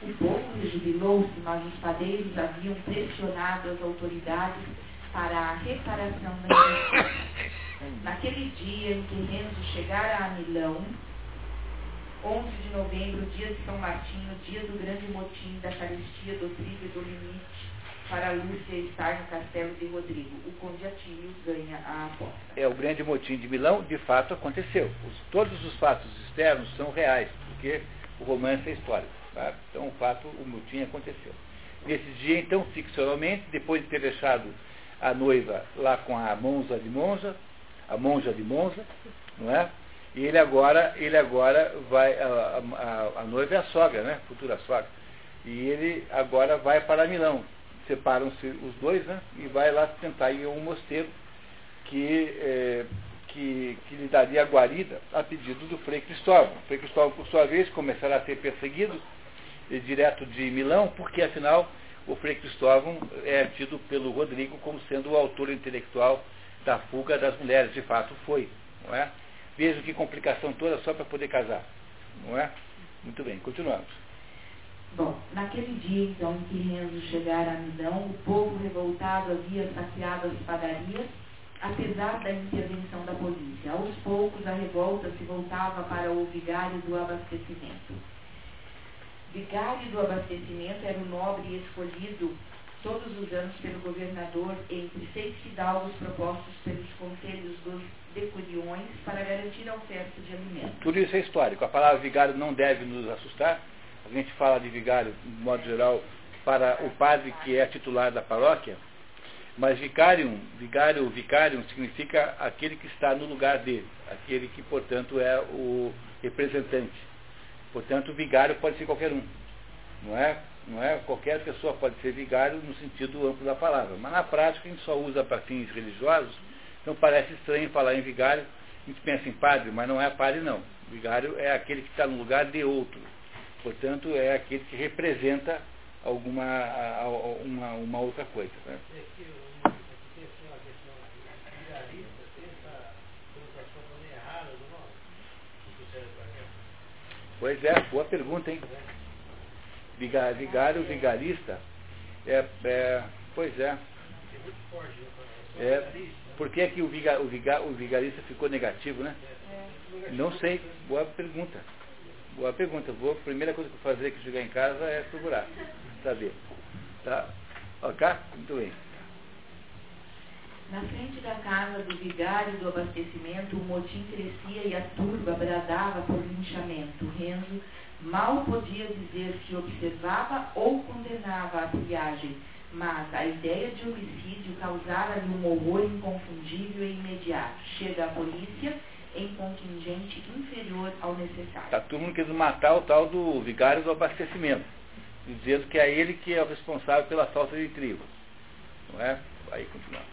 O povo rejubilou-se, mas os padeiros haviam pressionado as autoridades para a reparação da. Naquele dia em que Renzo chegara a Milão, 11 de novembro, dia de São Martinho, dia do grande motim da caristia, do trigo e do limite, para Lúcia estar no castelo de Rodrigo. O conde Atílio ganha a aposta. É, o grande motim de Milão, de fato, aconteceu. Os, todos os fatos externos são reais, porque o romance é histórico. Tá? Então, o fato, o motim aconteceu. Nesse dia, então, ficcionalmente, depois de ter deixado a noiva lá com a Monza de Monza, a monja de Monza, não é? E ele agora, ele agora vai, a, a, a noiva é a sogra, né? Futura sogra. E ele agora vai para Milão. Separam-se os dois, né? E vai lá tentar ir a um mosteiro que, é, que, que lhe daria guarida a pedido do Frei Cristóvão. O Frei Cristóvão, por sua vez, começará a ser perseguido direto de Milão, porque afinal o Frei Cristóvão é tido pelo Rodrigo como sendo o autor intelectual da fuga das mulheres. De fato foi, não é? Veja que complicação toda só para poder casar. Não é? Muito bem, continuamos. Bom, naquele dia então em que Renzo chegara a Milão, o povo revoltado havia saqueado as padarias, apesar da intervenção da polícia. Aos poucos a revolta se voltava para o vigário do abastecimento. Vigário do abastecimento era o nobre escolhido todos os anos pelo governador entre seis fidalgos propostos pelos conselhos dos decuriões para garantir a oferta de alimentos. Tudo isso é histórico. A palavra vigário não deve nos assustar. A gente fala de vigário, de modo geral, para o padre que é titular da paróquia, mas vicarium, vigário, vicarium significa aquele que está no lugar dele, aquele que, portanto, é o representante. Portanto, o vigário pode ser qualquer um. Não é, não é qualquer pessoa pode ser vigário no sentido amplo da palavra, mas na prática a gente só usa para fins religiosos então parece estranho falar em vigário, a gente pensa em padre, mas não é padre não. Vigário é aquele que está no lugar de outro. Portanto, é aquele que representa alguma uma, uma outra coisa. Né? Pois é, boa pergunta, hein? Vigário, vigarista. É, é, pois é. É, por que, é que o, viga, o, viga, o vigarista ficou negativo, né? Não sei. Boa pergunta. Boa pergunta. Vou, a primeira coisa que eu fazer que chegar em casa é procurar, saber. Tá? Ok? Muito bem. Na frente da casa do vigário do abastecimento, o motim crescia e a turba bradava por linchamento. Renzo mal podia dizer se observava ou condenava a triagem, mas a ideia de homicídio causara-lhe um horror inconfundível e imediato. Chega a polícia em contingente inferior ao necessário. A turma quis matar o tal do vigário do abastecimento, dizendo que é ele que é o responsável pela falta de trigo. Não é? Aí continuamos.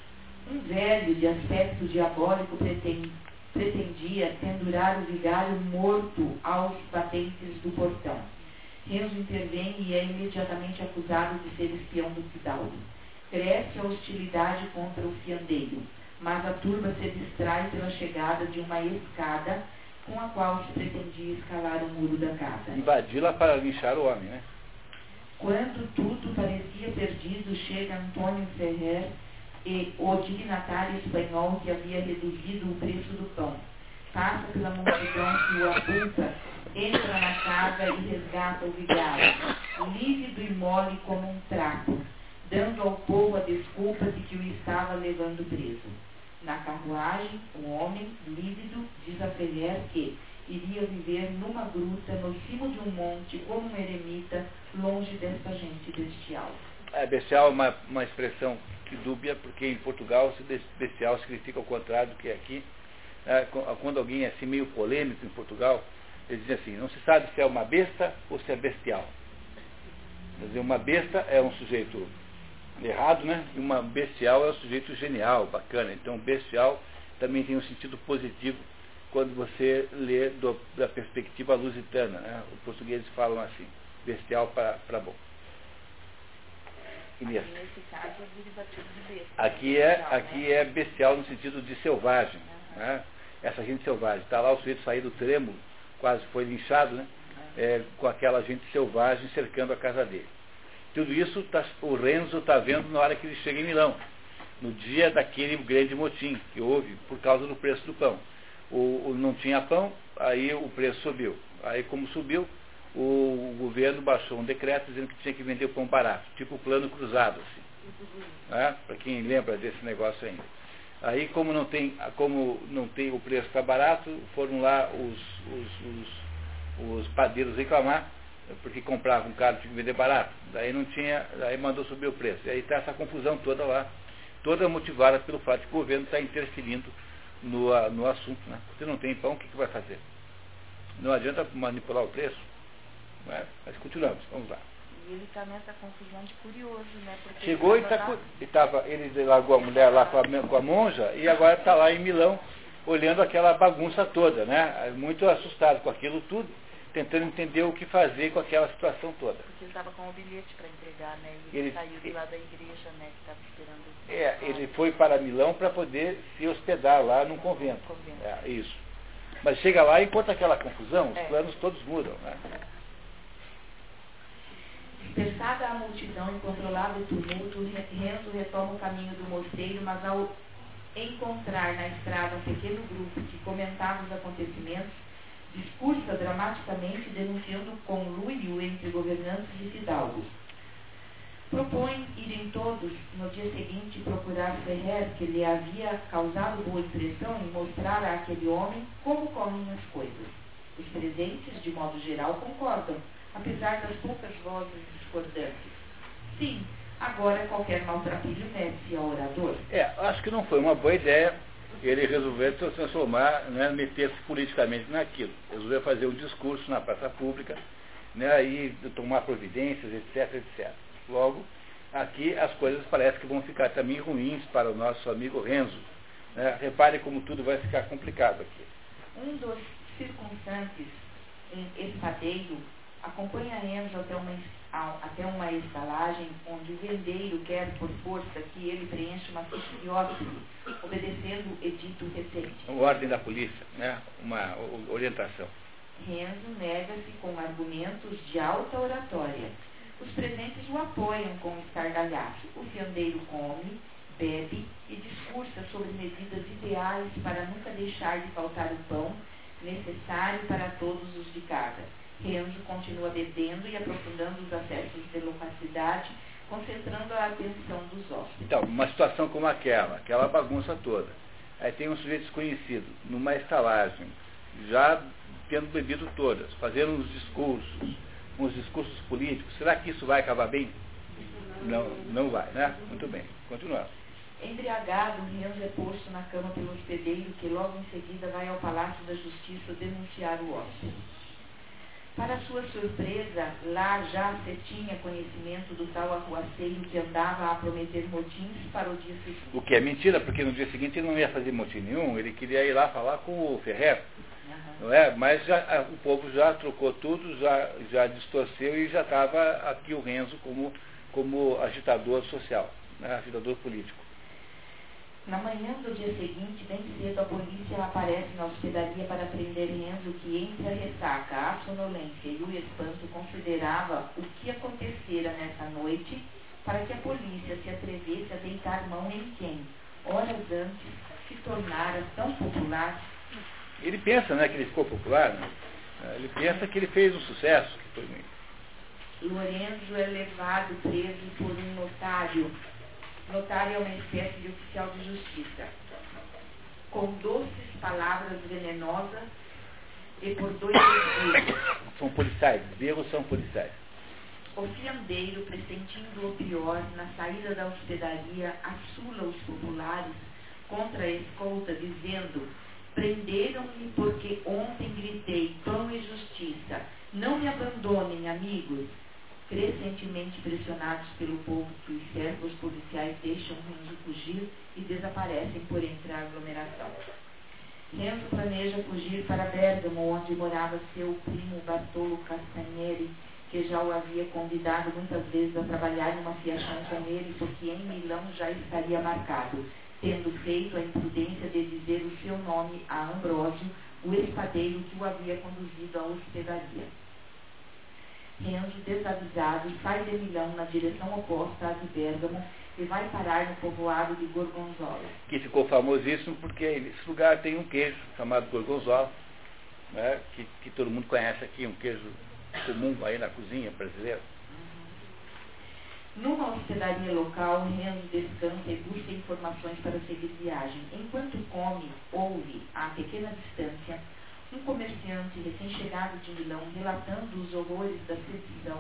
Um velho de aspecto diabólico pretendia pendurar o vigário morto aos batentes do portão. Renzo intervém e é imediatamente acusado de ser espião do fidalgo. Cresce a hostilidade contra o fiandeiro, mas a turba se distrai pela chegada de uma escada com a qual se pretendia escalar o muro da casa. Invadi-la para linchar o homem, né? Quando tudo parecia perdido, chega Antônio Ferrer e o dignatário espanhol que havia reduzido o preço do pão. Passa pela multidão que o apunta, entra na casa e resgata o vigário, lívido e mole como um trapo, dando ao povo a desculpa de que o estava levando preso. Na carruagem, um homem, lívido, diz a Ferrer que iria viver numa gruta no cimo de um monte como um eremita, longe desta gente bestial. É, bestial é uma, uma expressão dúbia, porque em Portugal bestial significa o contrário do que é aqui. É, quando alguém é assim meio polêmico em Portugal, ele diz assim, não se sabe se é uma besta ou se é bestial. Quer dizer, uma besta é um sujeito errado, né? E uma bestial é um sujeito genial, bacana. Então, bestial também tem um sentido positivo quando você lê do, da perspectiva lusitana. Né? Os portugueses falam assim, bestial para bom. Inês. Caso, é besta. Aqui é, aqui é bestial no sentido de selvagem. Né? Essa gente selvagem. Está lá o sujeito sair do trêmulo, quase foi linchado, né? É, com aquela gente selvagem cercando a casa dele. Tudo isso tá, o Renzo está vendo na hora que ele chega em Milão, no dia daquele grande motim que houve por causa do preço do pão. O, o, não tinha pão, aí o preço subiu. Aí como subiu, o governo baixou um decreto dizendo que tinha que vender o pão barato, tipo plano cruzado, assim. Né? Para quem lembra desse negócio ainda. Aí como não tem, como não tem o preço está barato, foram lá os, os, os, os padeiros reclamar, porque compravam caro tinha que vender barato. Daí não tinha, daí mandou subir o preço. E aí está essa confusão toda lá, toda motivada pelo fato de que o governo está interferindo no, no assunto. Né? Se não tem pão, o que, que vai fazer? Não adianta manipular o preço. É? Mas continuamos, vamos lá. E ele está nessa confusão de curioso, né? Porque Chegou e, tá, e tava, ele largou a mulher lá com a, com a monja e agora está lá em Milão olhando aquela bagunça toda, né? Muito assustado com aquilo tudo, tentando entender o que fazer com aquela situação toda. Porque ele estava com o bilhete para entregar, né? E ele, ele saiu de lá da igreja, né? Que estava esperando. É, ele foi para Milão para poder se hospedar lá num convento. convento. É, isso. Mas chega lá e encontra aquela confusão, os é. planos todos mudam, né? Dispersada a multidão e controlado o tumulto, Renzo retoma o caminho do mosteiro, mas ao encontrar na estrada um pequeno grupo que comentava os acontecimentos, discursa dramaticamente denunciando o conluio entre governantes e fidalgos. Propõe irem todos, no dia seguinte, procurar Ferrer, que lhe havia causado boa impressão, e mostrar a aquele homem como correm as coisas. Os presentes, de modo geral, concordam, apesar das poucas vozes discordantes. Sim, agora qualquer maltrapilho mete ao orador. É, acho que não foi uma boa ideia ele resolver se transformar, né, meter-se politicamente naquilo. Resolveu fazer um discurso na praça pública, né, e tomar providências, etc, etc. Logo, aqui as coisas parecem que vão ficar também ruins para o nosso amigo Renzo. Né? Repare como tudo vai ficar complicado aqui. Um dos circunstantes, um espadeiro, acompanha Renzo até uma, até uma estalagem onde o vendeiro quer por força que ele preencha uma ficha de óbito, obedecendo o edito recente. Uma ordem da polícia, né? uma orientação. Renzo nega-se com argumentos de alta oratória. Os presentes o apoiam com estardalhaço. O fiandeiro come, bebe e discursa sobre medidas ideais para nunca deixar de faltar o pão necessário para todos os de casa Renzo continua bebendo e aprofundando os acessos de loquacidade concentrando a atenção dos hóspedes. Então, uma situação como aquela, aquela bagunça toda. Aí tem um sujeito desconhecido, numa estalagem, já tendo bebido todas, fazendo uns discursos, uns discursos políticos. Será que isso vai acabar bem? Não, não vai, né? Muito bem. Continuamos. Embriagado, Renzo é posto na cama pelo hospedeiro, que logo em seguida vai ao Palácio da Justiça denunciar o hóspede. Para sua surpresa, lá já se tinha conhecimento do tal arruaceiro que andava a prometer motins para o dia seguinte. O que é mentira, porque no dia seguinte ele não ia fazer motim nenhum, ele queria ir lá falar com o Ferrer. Uhum. Não é? Mas já, o povo já trocou tudo, já, já distorceu e já estava aqui o Renzo como, como agitador social, né? agitador político. Na manhã do dia seguinte, bem cedo, a polícia aparece na hospedaria para prender Renzo, que entre a ressaca, a sonolência e o espanto considerava o que acontecera nessa noite para que a polícia se atrevesse a deitar mão em quem, horas antes, se tornara tão popular. Ele pensa né, que ele ficou popular, né? ele pensa que ele fez um sucesso. Que foi... Lorenzo é levado preso por um notário Notário é uma espécie de oficial de justiça. Com doces palavras venenosas e por dois desvios. São policiais, berros são policiais. O fiandeiro, pressentindo o pior, na saída da hospedaria, assula os populares contra a escolta, dizendo: Prenderam-me porque ontem gritei pão e justiça. Não me abandonem, amigos crescentemente pressionados pelo povo que os servos policiais deixam Renzo fugir e desaparecem por entre a aglomeração. Renzo planeja fugir para Bergamo, onde morava seu primo Bartolo Castanieri, que já o havia convidado muitas vezes a trabalhar numa fiação com ele, porque em Milão já estaria marcado, tendo feito a imprudência de dizer o seu nome a Ambrósio, o espadeiro que o havia conduzido à hospedaria. Renzo, desavisado, sai de Milão na direção oposta à de Bérgamo e vai parar no povoado de Gorgonzola. Que ficou famosíssimo porque esse lugar tem um queijo chamado Gorgonzola, né, que, que todo mundo conhece aqui, um queijo comum aí na cozinha brasileira. Uhum. Numa hospedaria local, Renzo descansa e busca informações para seguir viagem. Enquanto come, ouve, a pequena distância, um comerciante recém-chegado de Milão relatando os horrores da sedição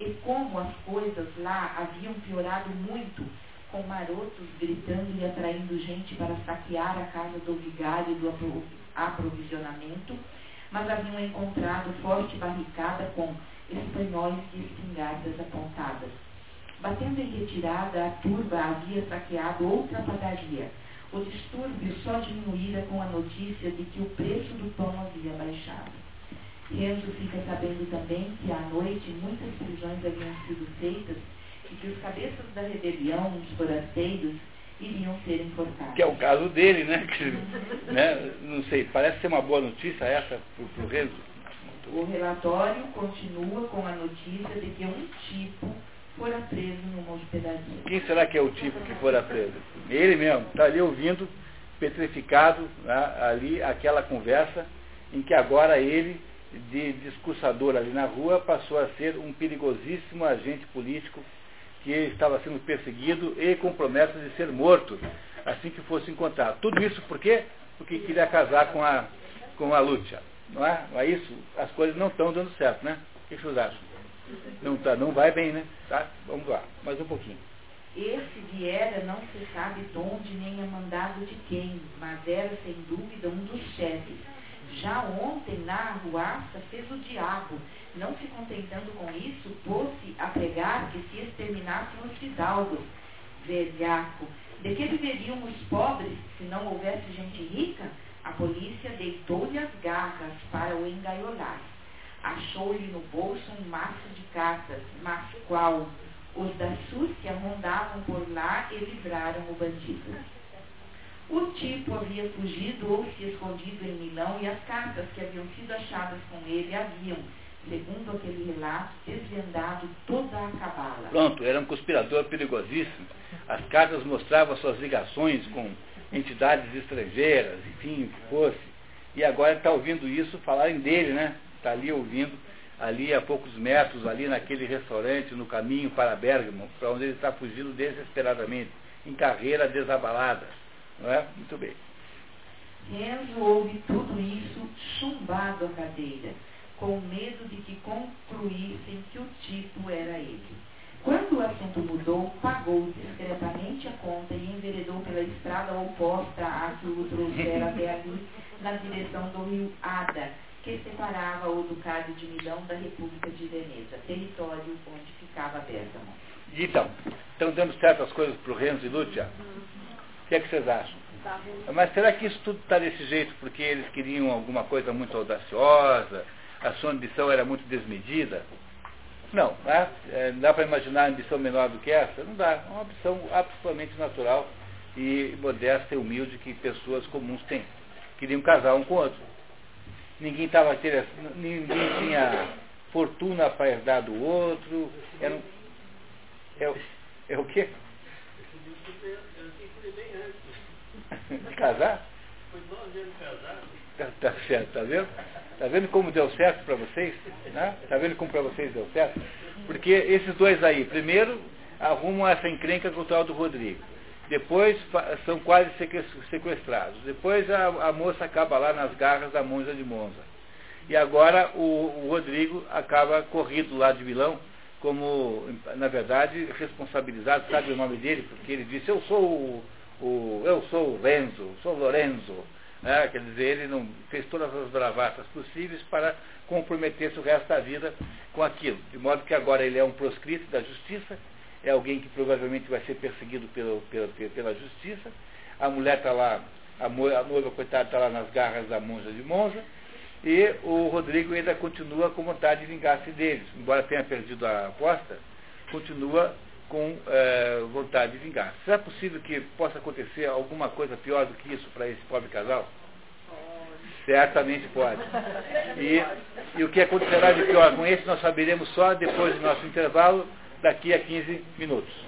e como as coisas lá haviam piorado muito, com marotos gritando e atraindo gente para saquear a casa do vigário do aprovisionamento, mas haviam encontrado forte barricada com espanhóis e espingardas apontadas. Batendo em retirada, a turba havia saqueado outra padaria, o distúrbio só diminuíra com a notícia de que o preço do pão havia baixado. Renzo fica sabendo também que à noite muitas prisões haviam sido feitas e que os cabeças da rebelião, os forasteiros, iriam ser enforcados. Que é o caso dele, né? Que, né? Não sei, parece ser uma boa notícia essa para o Renzo. O relatório continua com a notícia de que um tipo fora preso numa hospedaria. Quem será que é o tipo que fora preso? Ele mesmo, está ali ouvindo, petrificado, né, ali aquela conversa, em que agora ele, de discursador ali na rua, passou a ser um perigosíssimo agente político que estava sendo perseguido e com promessa de ser morto assim que fosse encontrado. Tudo isso por quê? Porque queria casar com a, com a Lúcia. Não é? É isso? As coisas não estão dando certo, né? O que vocês acham? Não, tá, não vai bem, né? Tá? Vamos lá, mais um pouquinho. Esse viera não se sabe de onde nem a mandado de quem, mas era sem dúvida um dos chefes. Já ontem, na arruaça, fez o diabo. Não se contentando com isso, pôs-se a pregar que se exterminassem os fidalgos. Velhaco, de que viveriam os pobres se não houvesse gente rica? A polícia deitou-lhe as garras para o engaiolar achou-lhe no bolso um maço de cartas, mas qual? Os da Súcia rondavam por lá e livraram o bandido. O tipo havia fugido ou se escondido em Milão e as cartas que haviam sido achadas com ele haviam, segundo aquele relato, desvendado toda a cabala. Pronto, era um conspirador perigosíssimo. As cartas mostravam suas ligações com entidades estrangeiras, enfim, o que fosse. E agora está ouvindo isso falarem dele, né? Está ali ouvindo ali a poucos metros, ali naquele restaurante, no caminho para Bergamo, para onde ele está fugindo desesperadamente, em carreira desabalada. Não é? Muito bem. Renzo ouve tudo isso chumbado à cadeira, com medo de que concluíssem que o tipo era ele. Quando o assunto mudou, pagou discretamente a conta e enveredou pela estrada oposta à que o trouxera até ali, na direção do rio Ada, que separava o Ducado de Milão da República de Veneza, território onde ficava Bergamo. Então, estão dando certas coisas para o Renzo e Lúcia? O que é que vocês acham? Tá Mas será que isso tudo está desse jeito porque eles queriam alguma coisa muito audaciosa, a sua ambição era muito desmedida? Não, né? é, dá para imaginar ambição menor do que essa? Não dá. É uma ambição absolutamente natural e modesta e humilde que pessoas comuns têm. Queriam casar um com o outro. Ninguém estava ninguém tinha fortuna para herdar do outro. Era um, é, é o quê? De casar? Foi nove anos. Tá, tá certo, tá vendo? Tá vendo como deu certo para vocês? Né? Tá vendo como para vocês deu certo? Porque esses dois aí, primeiro, arrumam essa encrenca com o tal do Rodrigo. Depois são quase sequestrados. Depois a, a, moça acaba lá nas garras da monja de Monza. E agora o, o Rodrigo acaba corrido lá de vilão, como, na verdade, responsabilizado, sabe o nome dele? Porque ele disse, eu sou o, o eu sou o Renzo, sou Lorenzo. Né? Quer dizer, ele não fez todas as bravatas possíveis para comprometer-se o resto da vida com aquilo. De modo que agora ele é um proscrito da justiça, é alguém que provavelmente vai ser perseguido pelo, pela, pela justiça. A mulher está lá, a, noiva, coitada, está lá nas garras da monja de Monza. E o Rodrigo ainda continua com vontade de vingar-se deles. Embora tenha perdido a aposta, continua com é, vontade de vingar. Será possível que possa acontecer alguma coisa pior do que isso para esse pobre casal? Certamente pode. E, e o que acontecerá de pior com esse nós saberemos só depois do nosso intervalo, daqui a 15 minutos.